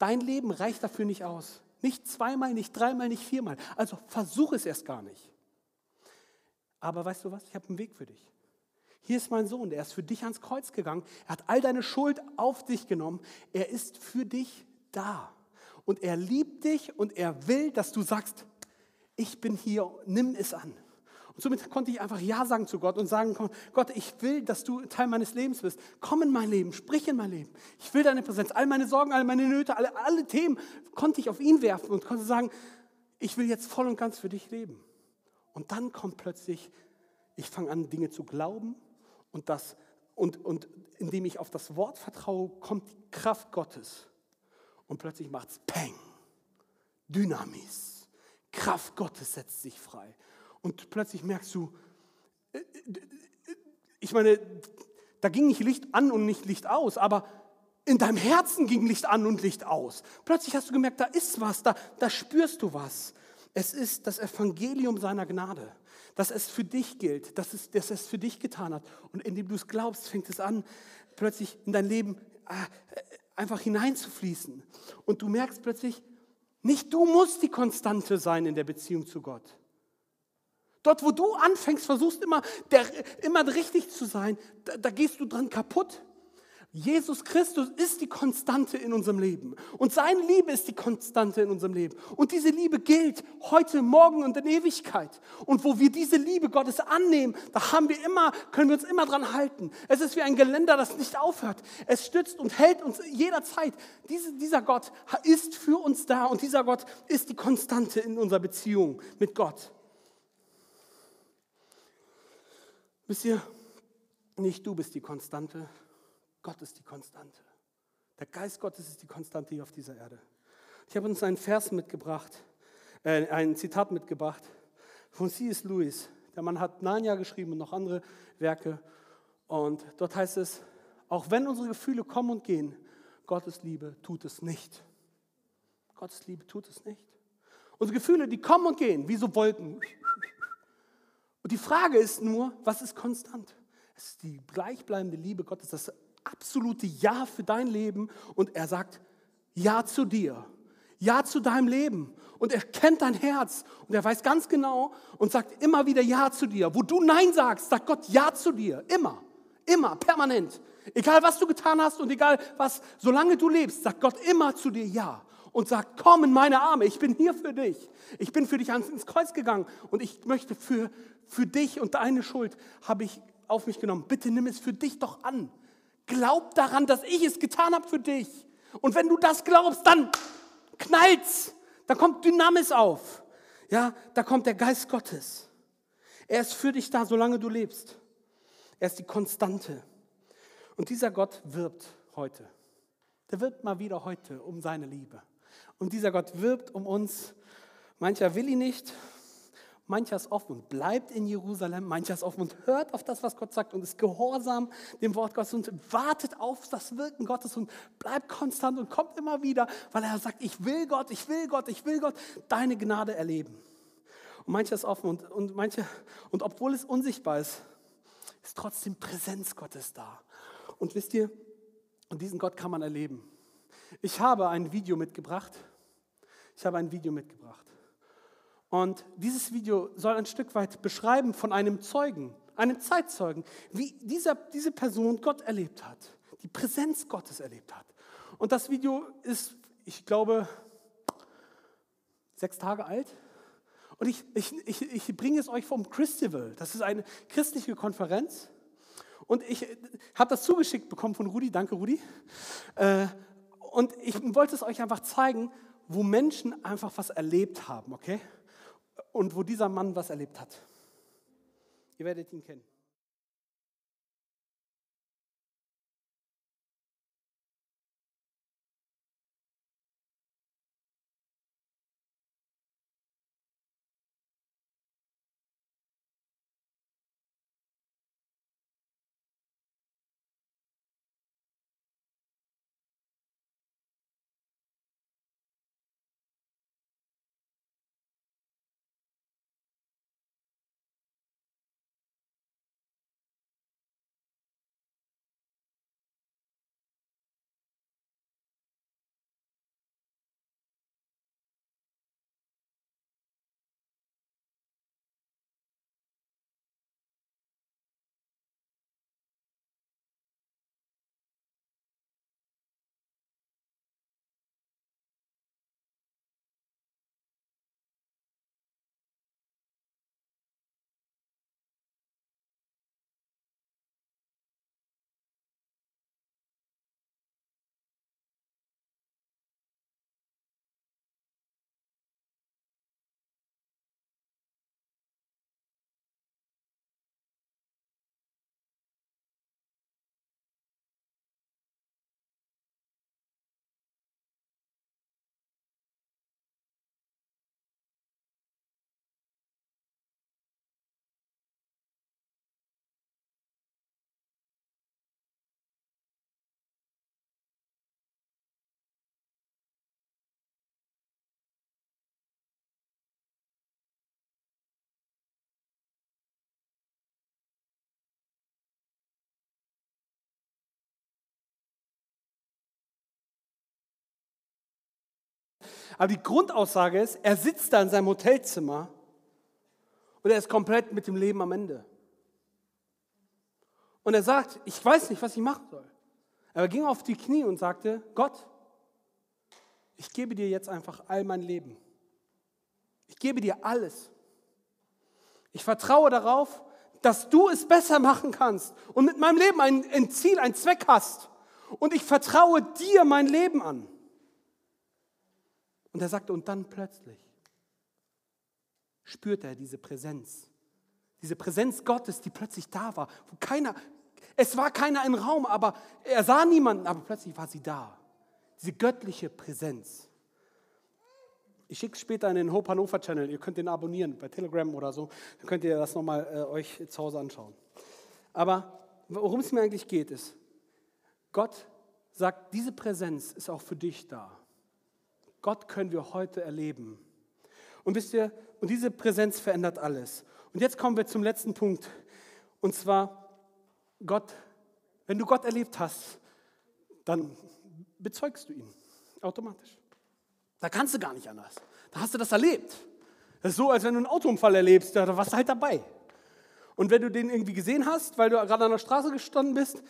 Dein Leben reicht dafür nicht aus. Nicht zweimal, nicht dreimal, nicht viermal. Also versuch es erst gar nicht. Aber weißt du was? Ich habe einen Weg für dich. Hier ist mein Sohn, der ist für dich ans Kreuz gegangen. Er hat all deine Schuld auf dich genommen. Er ist für dich da. Und er liebt dich und er will, dass du sagst, ich bin hier, nimm es an. Und somit konnte ich einfach Ja sagen zu Gott und sagen, Gott, ich will, dass du Teil meines Lebens bist. Komm in mein Leben, sprich in mein Leben. Ich will deine Präsenz. All meine Sorgen, all meine Nöte, alle, alle Themen konnte ich auf ihn werfen und konnte sagen, ich will jetzt voll und ganz für dich leben. Und dann kommt plötzlich, ich fange an, Dinge zu glauben und, das, und, und indem ich auf das Wort vertraue, kommt die Kraft Gottes. Und plötzlich macht es Peng, Dynamis. Kraft Gottes setzt sich frei. Und plötzlich merkst du, äh, äh, ich meine, da ging nicht Licht an und nicht Licht aus, aber in deinem Herzen ging Licht an und Licht aus. Plötzlich hast du gemerkt, da ist was, da, da spürst du was. Es ist das Evangelium seiner Gnade, dass es für dich gilt, dass es, dass es für dich getan hat. Und indem du es glaubst, fängt es an, plötzlich in dein Leben äh, einfach hineinzufließen. Und du merkst plötzlich, nicht du musst die Konstante sein in der Beziehung zu Gott. Dort, wo du anfängst, versuchst immer, der, immer richtig zu sein, da, da gehst du dran kaputt. Jesus Christus ist die Konstante in unserem Leben. Und seine Liebe ist die Konstante in unserem Leben. Und diese Liebe gilt heute, morgen und in Ewigkeit. Und wo wir diese Liebe Gottes annehmen, da haben wir immer, können wir uns immer dran halten. Es ist wie ein Geländer, das nicht aufhört. Es stützt und hält uns jederzeit. Diese, dieser Gott ist für uns da und dieser Gott ist die Konstante in unserer Beziehung mit Gott. Wisst ihr, nicht du bist die Konstante, Gott ist die Konstante. Der Geist Gottes ist die Konstante hier auf dieser Erde. Ich habe uns einen Vers mitgebracht, äh, ein Zitat mitgebracht von C.S. Lewis. Der Mann hat Narnia geschrieben und noch andere Werke. Und dort heißt es, auch wenn unsere Gefühle kommen und gehen, Gottes Liebe tut es nicht. Gottes Liebe tut es nicht. Unsere Gefühle, die kommen und gehen, wie so Wolken. Und die Frage ist nur, was ist konstant? Es ist die gleichbleibende Liebe Gottes, das absolute Ja für dein Leben. Und er sagt Ja zu dir, Ja zu deinem Leben. Und er kennt dein Herz und er weiß ganz genau und sagt immer wieder Ja zu dir. Wo du Nein sagst, sagt Gott Ja zu dir. Immer, immer, permanent. Egal was du getan hast und egal was, solange du lebst, sagt Gott immer zu dir Ja und sagt, komm in meine Arme, ich bin hier für dich. Ich bin für dich ins Kreuz gegangen und ich möchte für, für dich und deine Schuld habe ich auf mich genommen. Bitte nimm es für dich doch an. Glaub daran, dass ich es getan habe für dich. Und wenn du das glaubst, dann knallt's. Da kommt Dynamis auf. Ja, da kommt der Geist Gottes. Er ist für dich da, solange du lebst. Er ist die Konstante. Und dieser Gott wirbt heute. Der wirbt mal wieder heute um seine Liebe. Und dieser Gott wirbt um uns. Mancher will ihn nicht, mancher ist offen und bleibt in Jerusalem, mancher ist offen und hört auf das, was Gott sagt und ist gehorsam dem Wort Gottes und wartet auf das Wirken Gottes und bleibt konstant und kommt immer wieder, weil er sagt, ich will Gott, ich will Gott, ich will Gott, deine Gnade erleben. Und mancher ist offen und, und, manche, und obwohl es unsichtbar ist, ist trotzdem Präsenz Gottes da. Und wisst ihr, und diesen Gott kann man erleben. Ich habe ein Video mitgebracht. Ich habe ein Video mitgebracht. Und dieses Video soll ein Stück weit beschreiben von einem Zeugen, einem Zeitzeugen, wie dieser, diese Person Gott erlebt hat, die Präsenz Gottes erlebt hat. Und das Video ist, ich glaube, sechs Tage alt. Und ich, ich, ich, ich bringe es euch vom Christival. Das ist eine christliche Konferenz. Und ich habe das zugeschickt bekommen von Rudi. Danke, Rudi. Äh, und ich wollte es euch einfach zeigen, wo Menschen einfach was erlebt haben, okay? Und wo dieser Mann was erlebt hat. Ihr werdet ihn kennen. Aber die Grundaussage ist, er sitzt da in seinem Hotelzimmer und er ist komplett mit dem Leben am Ende. Und er sagt, ich weiß nicht, was ich machen soll. Aber er ging auf die Knie und sagte, Gott, ich gebe dir jetzt einfach all mein Leben. Ich gebe dir alles. Ich vertraue darauf, dass du es besser machen kannst und mit meinem Leben ein, Ziel, ein Zweck hast. Und ich vertraue dir mein Leben an. Und er sagte, und dann plötzlich spürte er diese Präsenz. Diese Präsenz Gottes, die plötzlich da war, wo keiner, es war keiner im Raum, aber er sah niemanden, aber plötzlich war sie da. Diese göttliche Präsenz. Ich schicke es später in den Hope Hannover Channel. Ihr könnt den abonnieren bei Telegram oder so. Dann könnt ihr das nochmal äh, euch zu Hause anschauen. Aber worum es mir eigentlich geht, ist, Gott sagt, diese Präsenz ist auch für dich da. Gott können wir heute erleben. Und wisst ihr, und diese Präsenz verändert alles. Und jetzt kommen wir zum letzten Punkt. Und zwar, Gott, wenn du Gott erlebt hast, dann bezeugst du ihn automatisch. Da kannst du gar nicht anders. Da hast du das erlebt. Das ist so, als wenn du einen Autounfall erlebst, da warst du halt dabei. Und wenn du den irgendwie gesehen hast, weil du gerade an der Straße gestanden bist,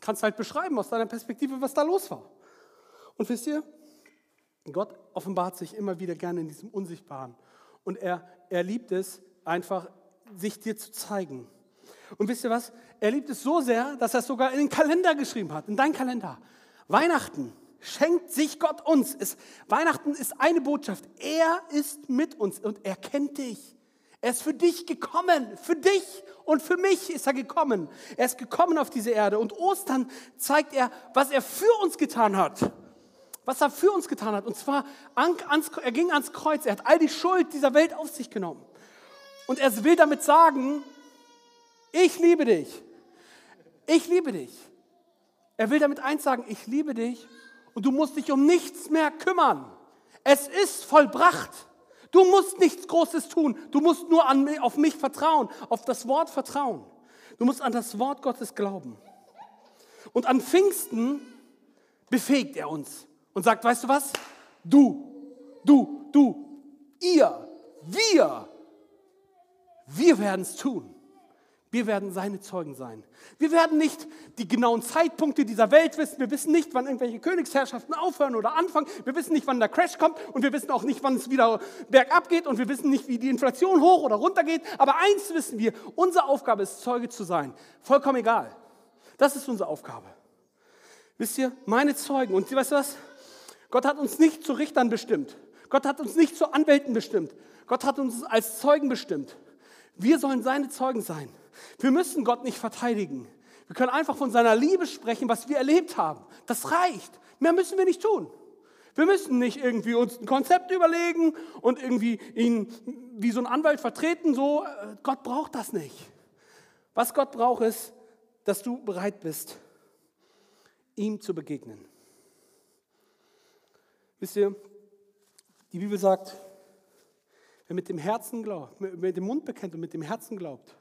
kannst du halt beschreiben aus deiner Perspektive, was da los war. Und wisst ihr, Gott offenbart sich immer wieder gerne in diesem Unsichtbaren. Und er, er liebt es einfach, sich dir zu zeigen. Und wisst ihr was? Er liebt es so sehr, dass er es sogar in den Kalender geschrieben hat, in deinen Kalender. Weihnachten schenkt sich Gott uns. Es, Weihnachten ist eine Botschaft. Er ist mit uns und er kennt dich. Er ist für dich gekommen, für dich und für mich ist er gekommen. Er ist gekommen auf diese Erde und Ostern zeigt er, was er für uns getan hat. Was er für uns getan hat. Und zwar, er ging ans Kreuz, er hat all die Schuld dieser Welt auf sich genommen. Und er will damit sagen, ich liebe dich. Ich liebe dich. Er will damit eins sagen, ich liebe dich und du musst dich um nichts mehr kümmern. Es ist vollbracht. Du musst nichts Großes tun. Du musst nur an, auf mich vertrauen, auf das Wort vertrauen. Du musst an das Wort Gottes glauben. Und an Pfingsten befähigt er uns und sagt, weißt du was? Du, du, du, ihr, wir, wir werden es tun. Wir werden seine Zeugen sein. Wir werden nicht die genauen Zeitpunkte dieser Welt wissen. Wir wissen nicht, wann irgendwelche Königsherrschaften aufhören oder anfangen. Wir wissen nicht, wann der Crash kommt. Und wir wissen auch nicht, wann es wieder bergab geht. Und wir wissen nicht, wie die Inflation hoch oder runter geht. Aber eins wissen wir, unsere Aufgabe ist, Zeuge zu sein. Vollkommen egal. Das ist unsere Aufgabe. Wisst ihr, meine Zeugen. Und weißt du was? Gott hat uns nicht zu Richtern bestimmt. Gott hat uns nicht zu Anwälten bestimmt. Gott hat uns als Zeugen bestimmt. Wir sollen seine Zeugen sein. Wir müssen Gott nicht verteidigen. Wir können einfach von seiner Liebe sprechen, was wir erlebt haben. Das reicht. Mehr müssen wir nicht tun. Wir müssen nicht irgendwie uns ein Konzept überlegen und irgendwie ihn wie so ein Anwalt vertreten. So, äh, Gott braucht das nicht. Was Gott braucht, ist, dass du bereit bist, ihm zu begegnen. Wisst ihr, die Bibel sagt, wer mit dem Herzen glaubt, mit dem Mund bekennt und mit dem Herzen glaubt,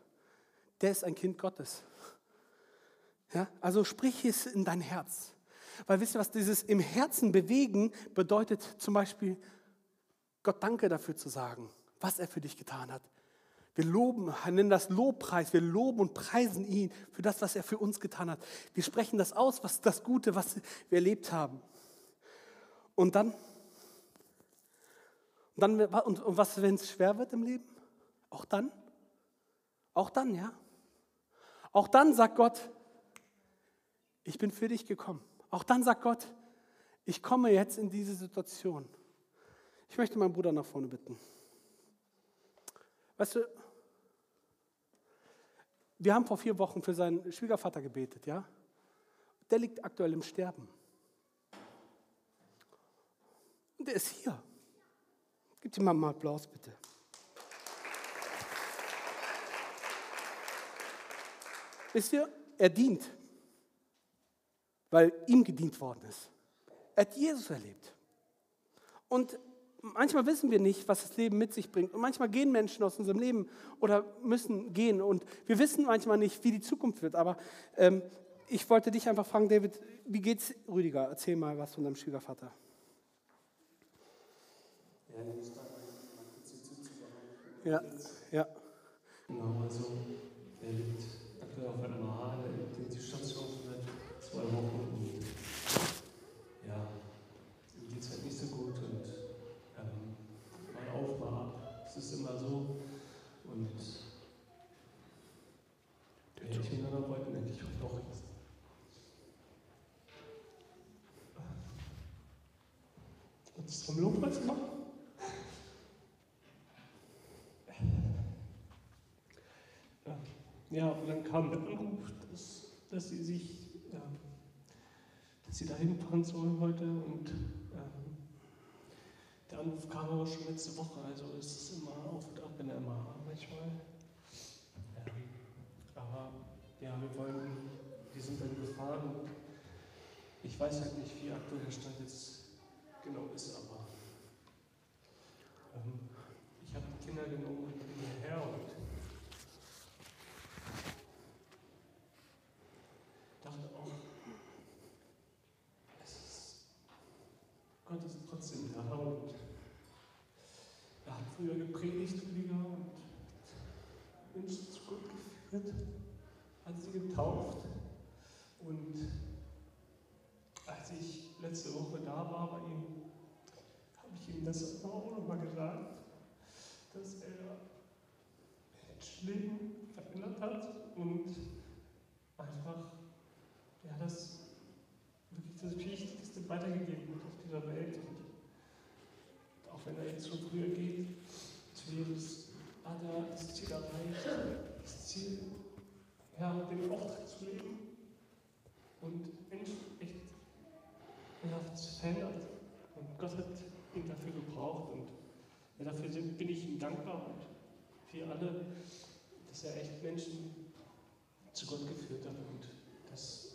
der ist ein Kind Gottes. Ja, also sprich es in dein Herz. Weil wisst ihr, was dieses im Herzen bewegen bedeutet? Zum Beispiel, Gott danke dafür zu sagen, was er für dich getan hat. Wir loben, nennen das Lobpreis, wir loben und preisen ihn für das, was er für uns getan hat. Wir sprechen das aus, was das Gute, was wir erlebt haben. Und dann, und, dann, und, und was, wenn es schwer wird im Leben? Auch dann? Auch dann, ja. Auch dann sagt Gott, ich bin für dich gekommen. Auch dann sagt Gott, ich komme jetzt in diese Situation. Ich möchte meinen Bruder nach vorne bitten. Weißt du, wir haben vor vier Wochen für seinen Schwiegervater gebetet, ja? Der liegt aktuell im Sterben. Und der ist hier. Gib ihm mal Applaus, bitte. Wisst ihr, er dient, weil ihm gedient worden ist. Er hat Jesus erlebt. Und manchmal wissen wir nicht, was das Leben mit sich bringt. Und manchmal gehen Menschen aus unserem Leben oder müssen gehen. Und wir wissen manchmal nicht, wie die Zukunft wird. Aber ähm, ich wollte dich einfach fragen, David, wie geht's, Rüdiger? Erzähl mal was von deinem Schwiegervater. Ja, ja.
Genau, also er liegt aktuell auf einer MH in der Intensivstation seit zwei Wochen und ja, ihm geht es halt nicht so gut und ähm, mal auf, mal ab. Es ist immer so und ja, ich und Anna wollten endlich heute auch jetzt. Und zum Lobpreis machen. Ja, und dann kam der Anruf, dass, dass sie sich, ja, dass sie dahin fahren sollen heute und ähm, der Anruf kam aber schon letzte Woche, also ist es immer auf und ab in der MH manchmal. Ähm, aber ja, wir wollen, wir sind dann gefahren und ich weiß halt nicht, wie aktuell der Stand jetzt früher gepredigt, ja, den Auftrag zu leben und Menschen echt ja, zu verändern. Und Gott hat ihn dafür gebraucht und ja, dafür bin ich ihm dankbar und wir alle, dass er echt Menschen zu Gott geführt hat und das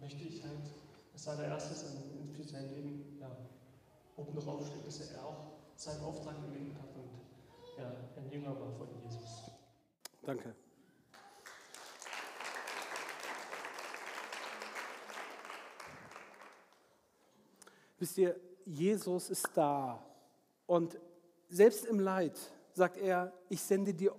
möchte ich halt als allererstes für sein Leben ja, oben drauf stehen, dass er auch seinen Auftrag gelebt hat und ja, ein Jünger war von Jesus.
Danke. Wisst ihr, Jesus ist da und selbst im Leid sagt er, ich sende, dir,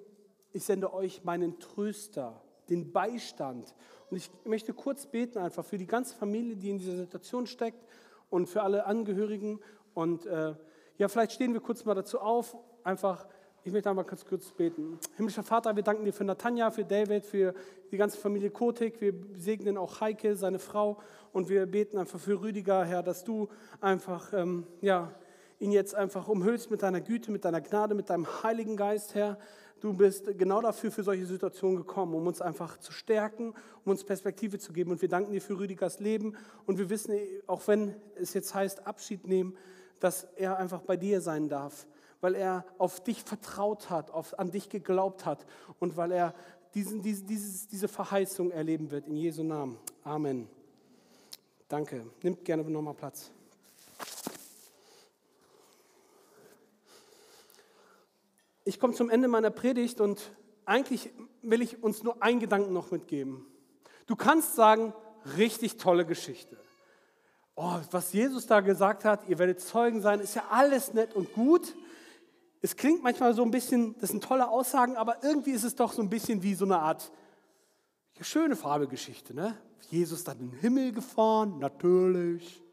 ich sende euch meinen Tröster, den Beistand. Und ich möchte kurz beten einfach für die ganze Familie, die in dieser Situation steckt und für alle Angehörigen. Und äh, ja, vielleicht stehen wir kurz mal dazu auf. Einfach, ich möchte einmal kurz, kurz beten. Himmlischer Vater, wir danken dir für Natanja, für David, für die ganze Familie Kotik. Wir segnen auch Heike, seine Frau. Und wir beten einfach für Rüdiger, Herr, dass du einfach, ähm, ja, ihn jetzt einfach umhüllst mit deiner Güte, mit deiner Gnade, mit deinem Heiligen Geist, Herr. Du bist genau dafür für solche Situationen gekommen, um uns einfach zu stärken, um uns Perspektive zu geben. Und wir danken dir für Rüdigers Leben. Und wir wissen, auch wenn es jetzt heißt, Abschied nehmen, dass er einfach bei dir sein darf, weil er auf dich vertraut hat, auf, an dich geglaubt hat und weil er diesen, diese, dieses, diese Verheißung erleben wird. In Jesu Namen. Amen. Danke. Nimmt gerne nochmal Platz. Ich komme zum Ende meiner Predigt und eigentlich will ich uns nur einen Gedanken noch mitgeben. Du kannst sagen, richtig tolle Geschichte. Oh, was Jesus da gesagt hat, ihr werdet Zeugen sein, ist ja alles nett und gut. Es klingt manchmal so ein bisschen, das sind tolle Aussagen, aber irgendwie ist es doch so ein bisschen wie so eine Art schöne Fabelgeschichte. Ne? Jesus dann in den Himmel gefahren, natürlich.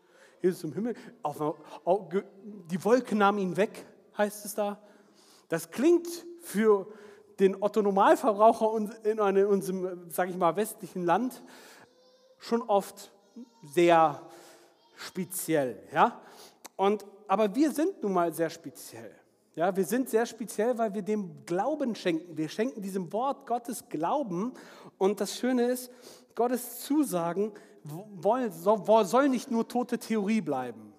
Jesus im Himmel, auf, auf, die Wolke nahm ihn weg, heißt es da. Das klingt für den Otto-Normalverbraucher in unserem, sage ich mal, westlichen Land schon oft sehr speziell. Ja? Und, aber wir sind nun mal sehr speziell. Ja, wir sind sehr speziell, weil wir dem Glauben schenken. Wir schenken diesem Wort Gottes Glauben. Und das Schöne ist, Gottes Zusagen soll nicht nur tote Theorie bleiben.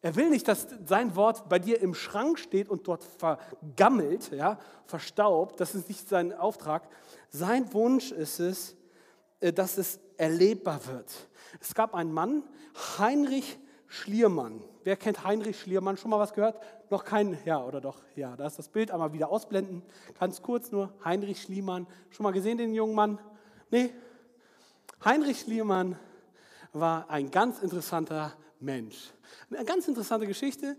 Er will nicht, dass sein Wort bei dir im Schrank steht und dort vergammelt, ja, verstaubt. Das ist nicht sein Auftrag. Sein Wunsch ist es, äh, dass es erlebbar wird. Es gab einen Mann, Heinrich Schliermann. Wer kennt Heinrich Schliermann? Schon mal was gehört? Noch kein, ja oder doch? Ja, da ist das Bild einmal wieder ausblenden. Ganz kurz nur, Heinrich Schliermann. Schon mal gesehen, den jungen Mann? Nee? Heinrich Schliermann war ein ganz interessanter Mensch. Eine ganz interessante Geschichte,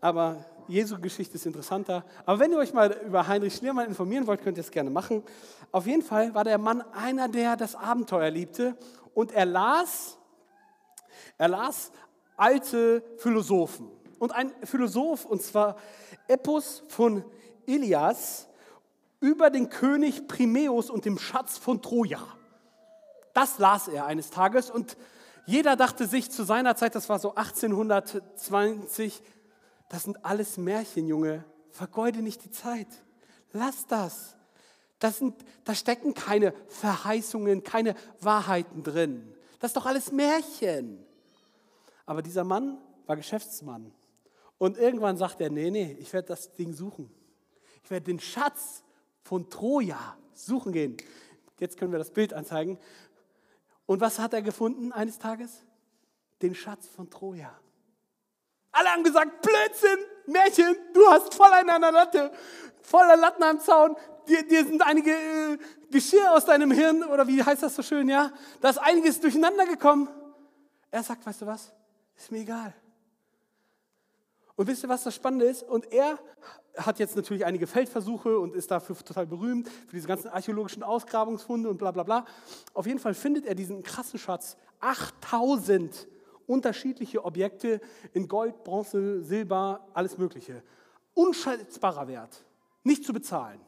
aber Jesu Geschichte ist interessanter. Aber wenn ihr euch mal über Heinrich Schliermann informieren wollt, könnt ihr es gerne machen. Auf jeden Fall war der Mann einer, der das Abenteuer liebte. Und er las, er las alte Philosophen. Und ein Philosoph, und zwar Epos von Ilias, über den König Primäus und dem Schatz von Troja. Das las er eines Tages und jeder dachte sich zu seiner Zeit, das war so 1820, das sind alles Märchen, Junge. Vergeude nicht die Zeit. Lass das. Das sind, da stecken keine Verheißungen, keine Wahrheiten drin. Das ist doch alles Märchen. Aber dieser Mann war Geschäftsmann. Und irgendwann sagt er, nee, nee, ich werde das Ding suchen. Ich werde den Schatz von Troja suchen gehen. Jetzt können wir das Bild anzeigen. Und was hat er gefunden eines Tages? Den Schatz von Troja. Alle haben gesagt, Blödsinn, Märchen, du hast voll an einer Latte, voller Latten am Zaun, dir, dir sind einige äh, Geschirr aus deinem Hirn, oder wie heißt das so schön, ja? Da ist einiges durcheinander gekommen. Er sagt, weißt du was, ist mir egal. Und wisst ihr, was das Spannende ist? Und er hat jetzt natürlich einige Feldversuche und ist dafür total berühmt, für diese ganzen archäologischen Ausgrabungsfunde und bla bla bla. Auf jeden Fall findet er diesen krassen Schatz. 8000 unterschiedliche Objekte in Gold, Bronze, Silber, alles Mögliche. Unschätzbarer Wert, nicht zu bezahlen.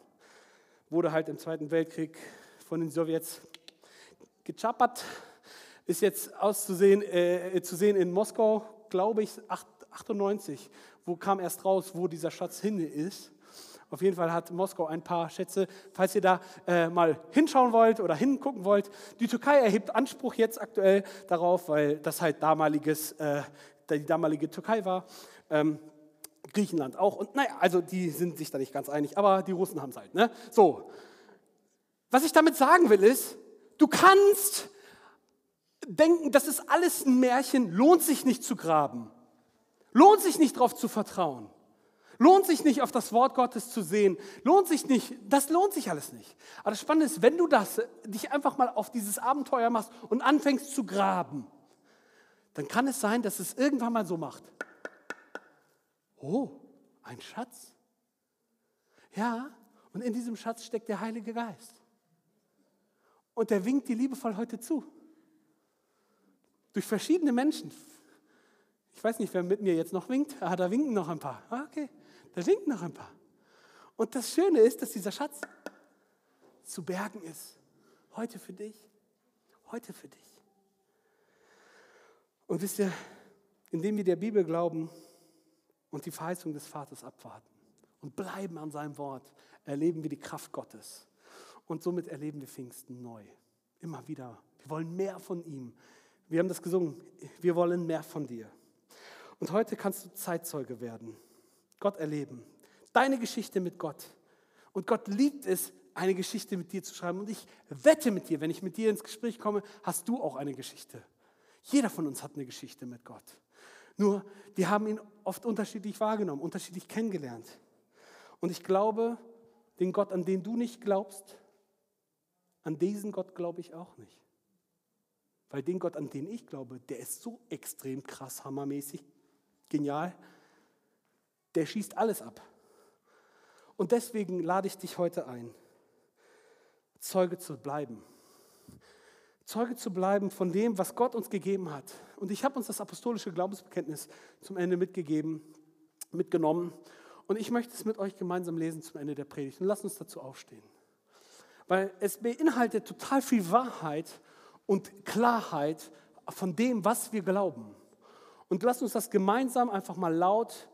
Wurde halt im Zweiten Weltkrieg von den Sowjets gechappert, ist jetzt auszusehen, äh, zu sehen in Moskau, glaube ich, 98. Wo kam erst raus, wo dieser Schatz hin ist? Auf jeden Fall hat Moskau ein paar Schätze. Falls ihr da äh, mal hinschauen wollt oder hingucken wollt, die Türkei erhebt Anspruch jetzt aktuell darauf, weil das halt damaliges, äh, die damalige Türkei war. Ähm, Griechenland auch. Und naja, also die sind sich da nicht ganz einig, aber die Russen haben es halt. Ne? So, was ich damit sagen will ist, du kannst denken, das ist alles ein Märchen, lohnt sich nicht zu graben. Lohnt sich nicht darauf zu vertrauen. Lohnt sich nicht auf das Wort Gottes zu sehen. Lohnt sich nicht. Das lohnt sich alles nicht. Aber das Spannende ist, wenn du das, dich einfach mal auf dieses Abenteuer machst und anfängst zu graben, dann kann es sein, dass es irgendwann mal so macht. Oh, ein Schatz. Ja, und in diesem Schatz steckt der Heilige Geist. Und der winkt dir liebevoll heute zu. Durch verschiedene Menschen. Ich weiß nicht, wer mit mir jetzt noch winkt. Ah, da winken noch ein paar. Ah, okay. Da winken noch ein paar. Und das Schöne ist, dass dieser Schatz zu bergen ist. Heute für dich. Heute für dich. Und wisst ihr, indem wir der Bibel glauben und die Verheißung des Vaters abwarten und bleiben an seinem Wort, erleben wir die Kraft Gottes. Und somit erleben wir Pfingsten neu. Immer wieder. Wir wollen mehr von ihm. Wir haben das gesungen. Wir wollen mehr von dir. Und heute kannst du Zeitzeuge werden. Gott erleben. Deine Geschichte mit Gott. Und Gott liebt es, eine Geschichte mit dir zu schreiben. Und ich wette mit dir, wenn ich mit dir ins Gespräch komme, hast du auch eine Geschichte. Jeder von uns hat eine Geschichte mit Gott. Nur, wir haben ihn oft unterschiedlich wahrgenommen, unterschiedlich kennengelernt. Und ich glaube, den Gott, an den du nicht glaubst, an diesen Gott glaube ich auch nicht. Weil den Gott, an den ich glaube, der ist so extrem krass, hammermäßig, genial, der schießt alles ab. Und deswegen lade ich dich heute ein, Zeuge zu bleiben. Zeuge zu bleiben von dem, was Gott uns gegeben hat. Und ich habe uns das apostolische Glaubensbekenntnis zum Ende mitgegeben, mitgenommen. Und ich möchte es mit euch gemeinsam lesen zum Ende der Predigt. Und lasst uns dazu aufstehen. Weil es beinhaltet total viel Wahrheit und Klarheit von dem, was wir glauben. Und lasst uns das gemeinsam einfach mal laut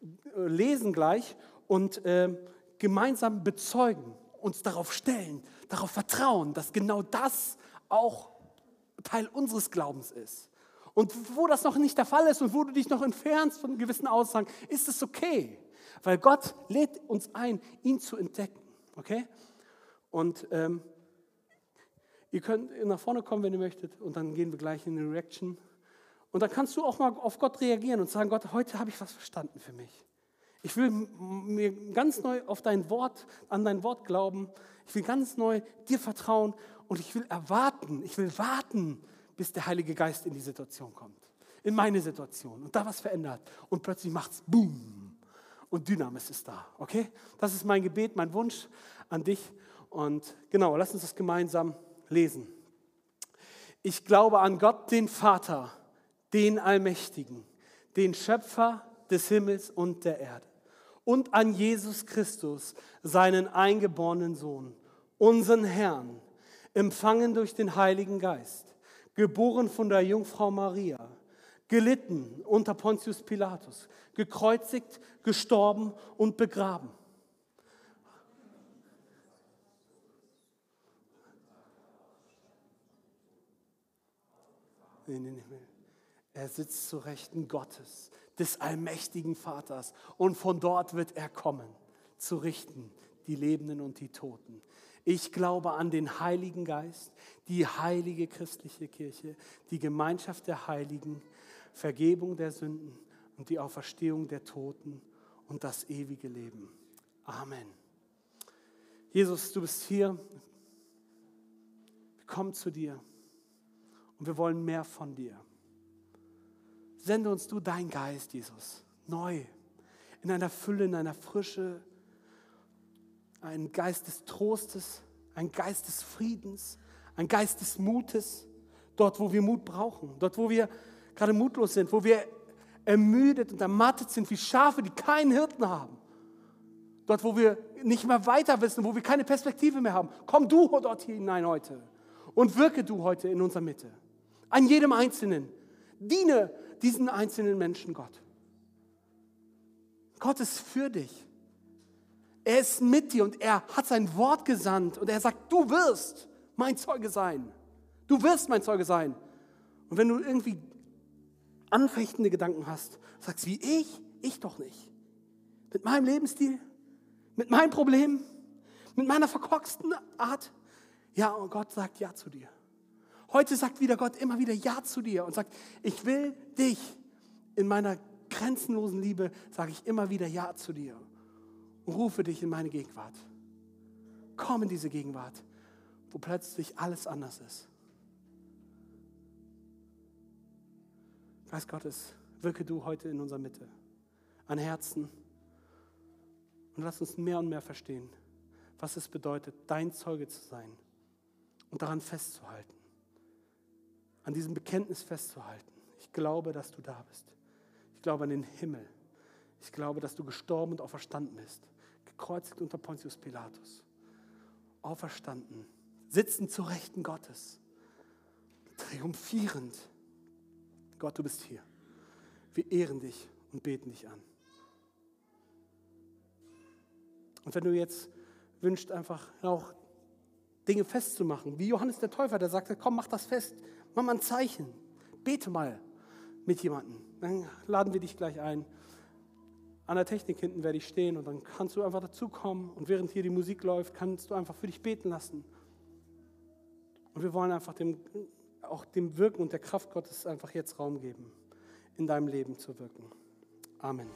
äh, lesen gleich und äh, gemeinsam bezeugen, uns darauf stellen, darauf vertrauen, dass genau das auch Teil unseres Glaubens ist. Und wo das noch nicht der Fall ist und wo du dich noch entfernst von gewissen Aussagen, ist es okay, weil Gott lädt uns ein, ihn zu entdecken. Okay? Und ähm, ihr könnt nach vorne kommen, wenn ihr möchtet, und dann gehen wir gleich in die Reaction. Und dann kannst du auch mal auf Gott reagieren und sagen, Gott, heute habe ich was verstanden für mich. Ich will mir ganz neu auf dein Wort, an dein Wort glauben. Ich will ganz neu dir vertrauen und ich will erwarten, ich will warten, bis der Heilige Geist in die Situation kommt. In meine Situation und da was verändert. Und plötzlich macht es Boom. und Dynamis ist da. Okay? Das ist mein Gebet, mein Wunsch an dich. Und genau, lass uns das gemeinsam lesen. Ich glaube an Gott, den Vater, den Allmächtigen, den Schöpfer des Himmels und der Erde und an Jesus Christus, seinen eingeborenen Sohn, unseren Herrn, empfangen durch den Heiligen Geist, geboren von der Jungfrau Maria, gelitten unter Pontius Pilatus, gekreuzigt, gestorben und begraben. Nee, nee, nee. Er sitzt zu Rechten Gottes, des allmächtigen Vaters. Und von dort wird er kommen, zu richten die Lebenden und die Toten. Ich glaube an den Heiligen Geist, die heilige christliche Kirche, die Gemeinschaft der Heiligen, Vergebung der Sünden und die Auferstehung der Toten und das ewige Leben. Amen. Jesus, du bist hier. Wir kommen zu dir und wir wollen mehr von dir. Sende uns du dein Geist, Jesus, neu, in einer Fülle, in einer Frische, ein Geist des Trostes, ein Geist des Friedens, ein Geist des Mutes, dort, wo wir Mut brauchen, dort, wo wir gerade mutlos sind, wo wir ermüdet und ermattet sind wie Schafe, die keinen Hirten haben. Dort, wo wir nicht mehr weiter wissen, wo wir keine Perspektive mehr haben. Komm du dort hinein heute und wirke du heute in unserer Mitte. An jedem Einzelnen. Diene diesen einzelnen Menschen, Gott. Gott ist für dich. Er ist mit dir und er hat sein Wort gesandt und er sagt, du wirst mein Zeuge sein. Du wirst mein Zeuge sein. Und wenn du irgendwie anfechtende Gedanken hast, sagst wie ich, ich doch nicht. Mit meinem Lebensstil, mit meinem Problem, mit meiner verkorksten Art. Ja, und Gott sagt Ja zu dir. Heute sagt wieder Gott immer wieder Ja zu dir und sagt, ich will dich. In meiner grenzenlosen Liebe sage ich immer wieder Ja zu dir und rufe dich in meine Gegenwart. Komm in diese Gegenwart, wo plötzlich alles anders ist. Geist Gottes, wirke du heute in unserer Mitte, an Herzen und lass uns mehr und mehr verstehen, was es bedeutet, dein Zeuge zu sein und daran festzuhalten an diesem Bekenntnis festzuhalten. Ich glaube, dass du da bist. Ich glaube an den Himmel. Ich glaube, dass du gestorben und auferstanden bist. Gekreuzigt unter Pontius Pilatus. Auferstanden. Sitzend zu Rechten Gottes. Triumphierend. Gott, du bist hier. Wir ehren dich und beten dich an. Und wenn du jetzt wünschst, einfach auch Dinge festzumachen, wie Johannes der Täufer, der sagte, komm, mach das fest, Mach mal ein Zeichen. Bete mal mit jemandem. Dann laden wir dich gleich ein. An der Technik hinten werde ich stehen und dann kannst du einfach dazukommen und während hier die Musik läuft, kannst du einfach für dich beten lassen. Und wir wollen einfach dem, auch dem Wirken und der Kraft Gottes einfach jetzt Raum geben, in deinem Leben zu wirken. Amen.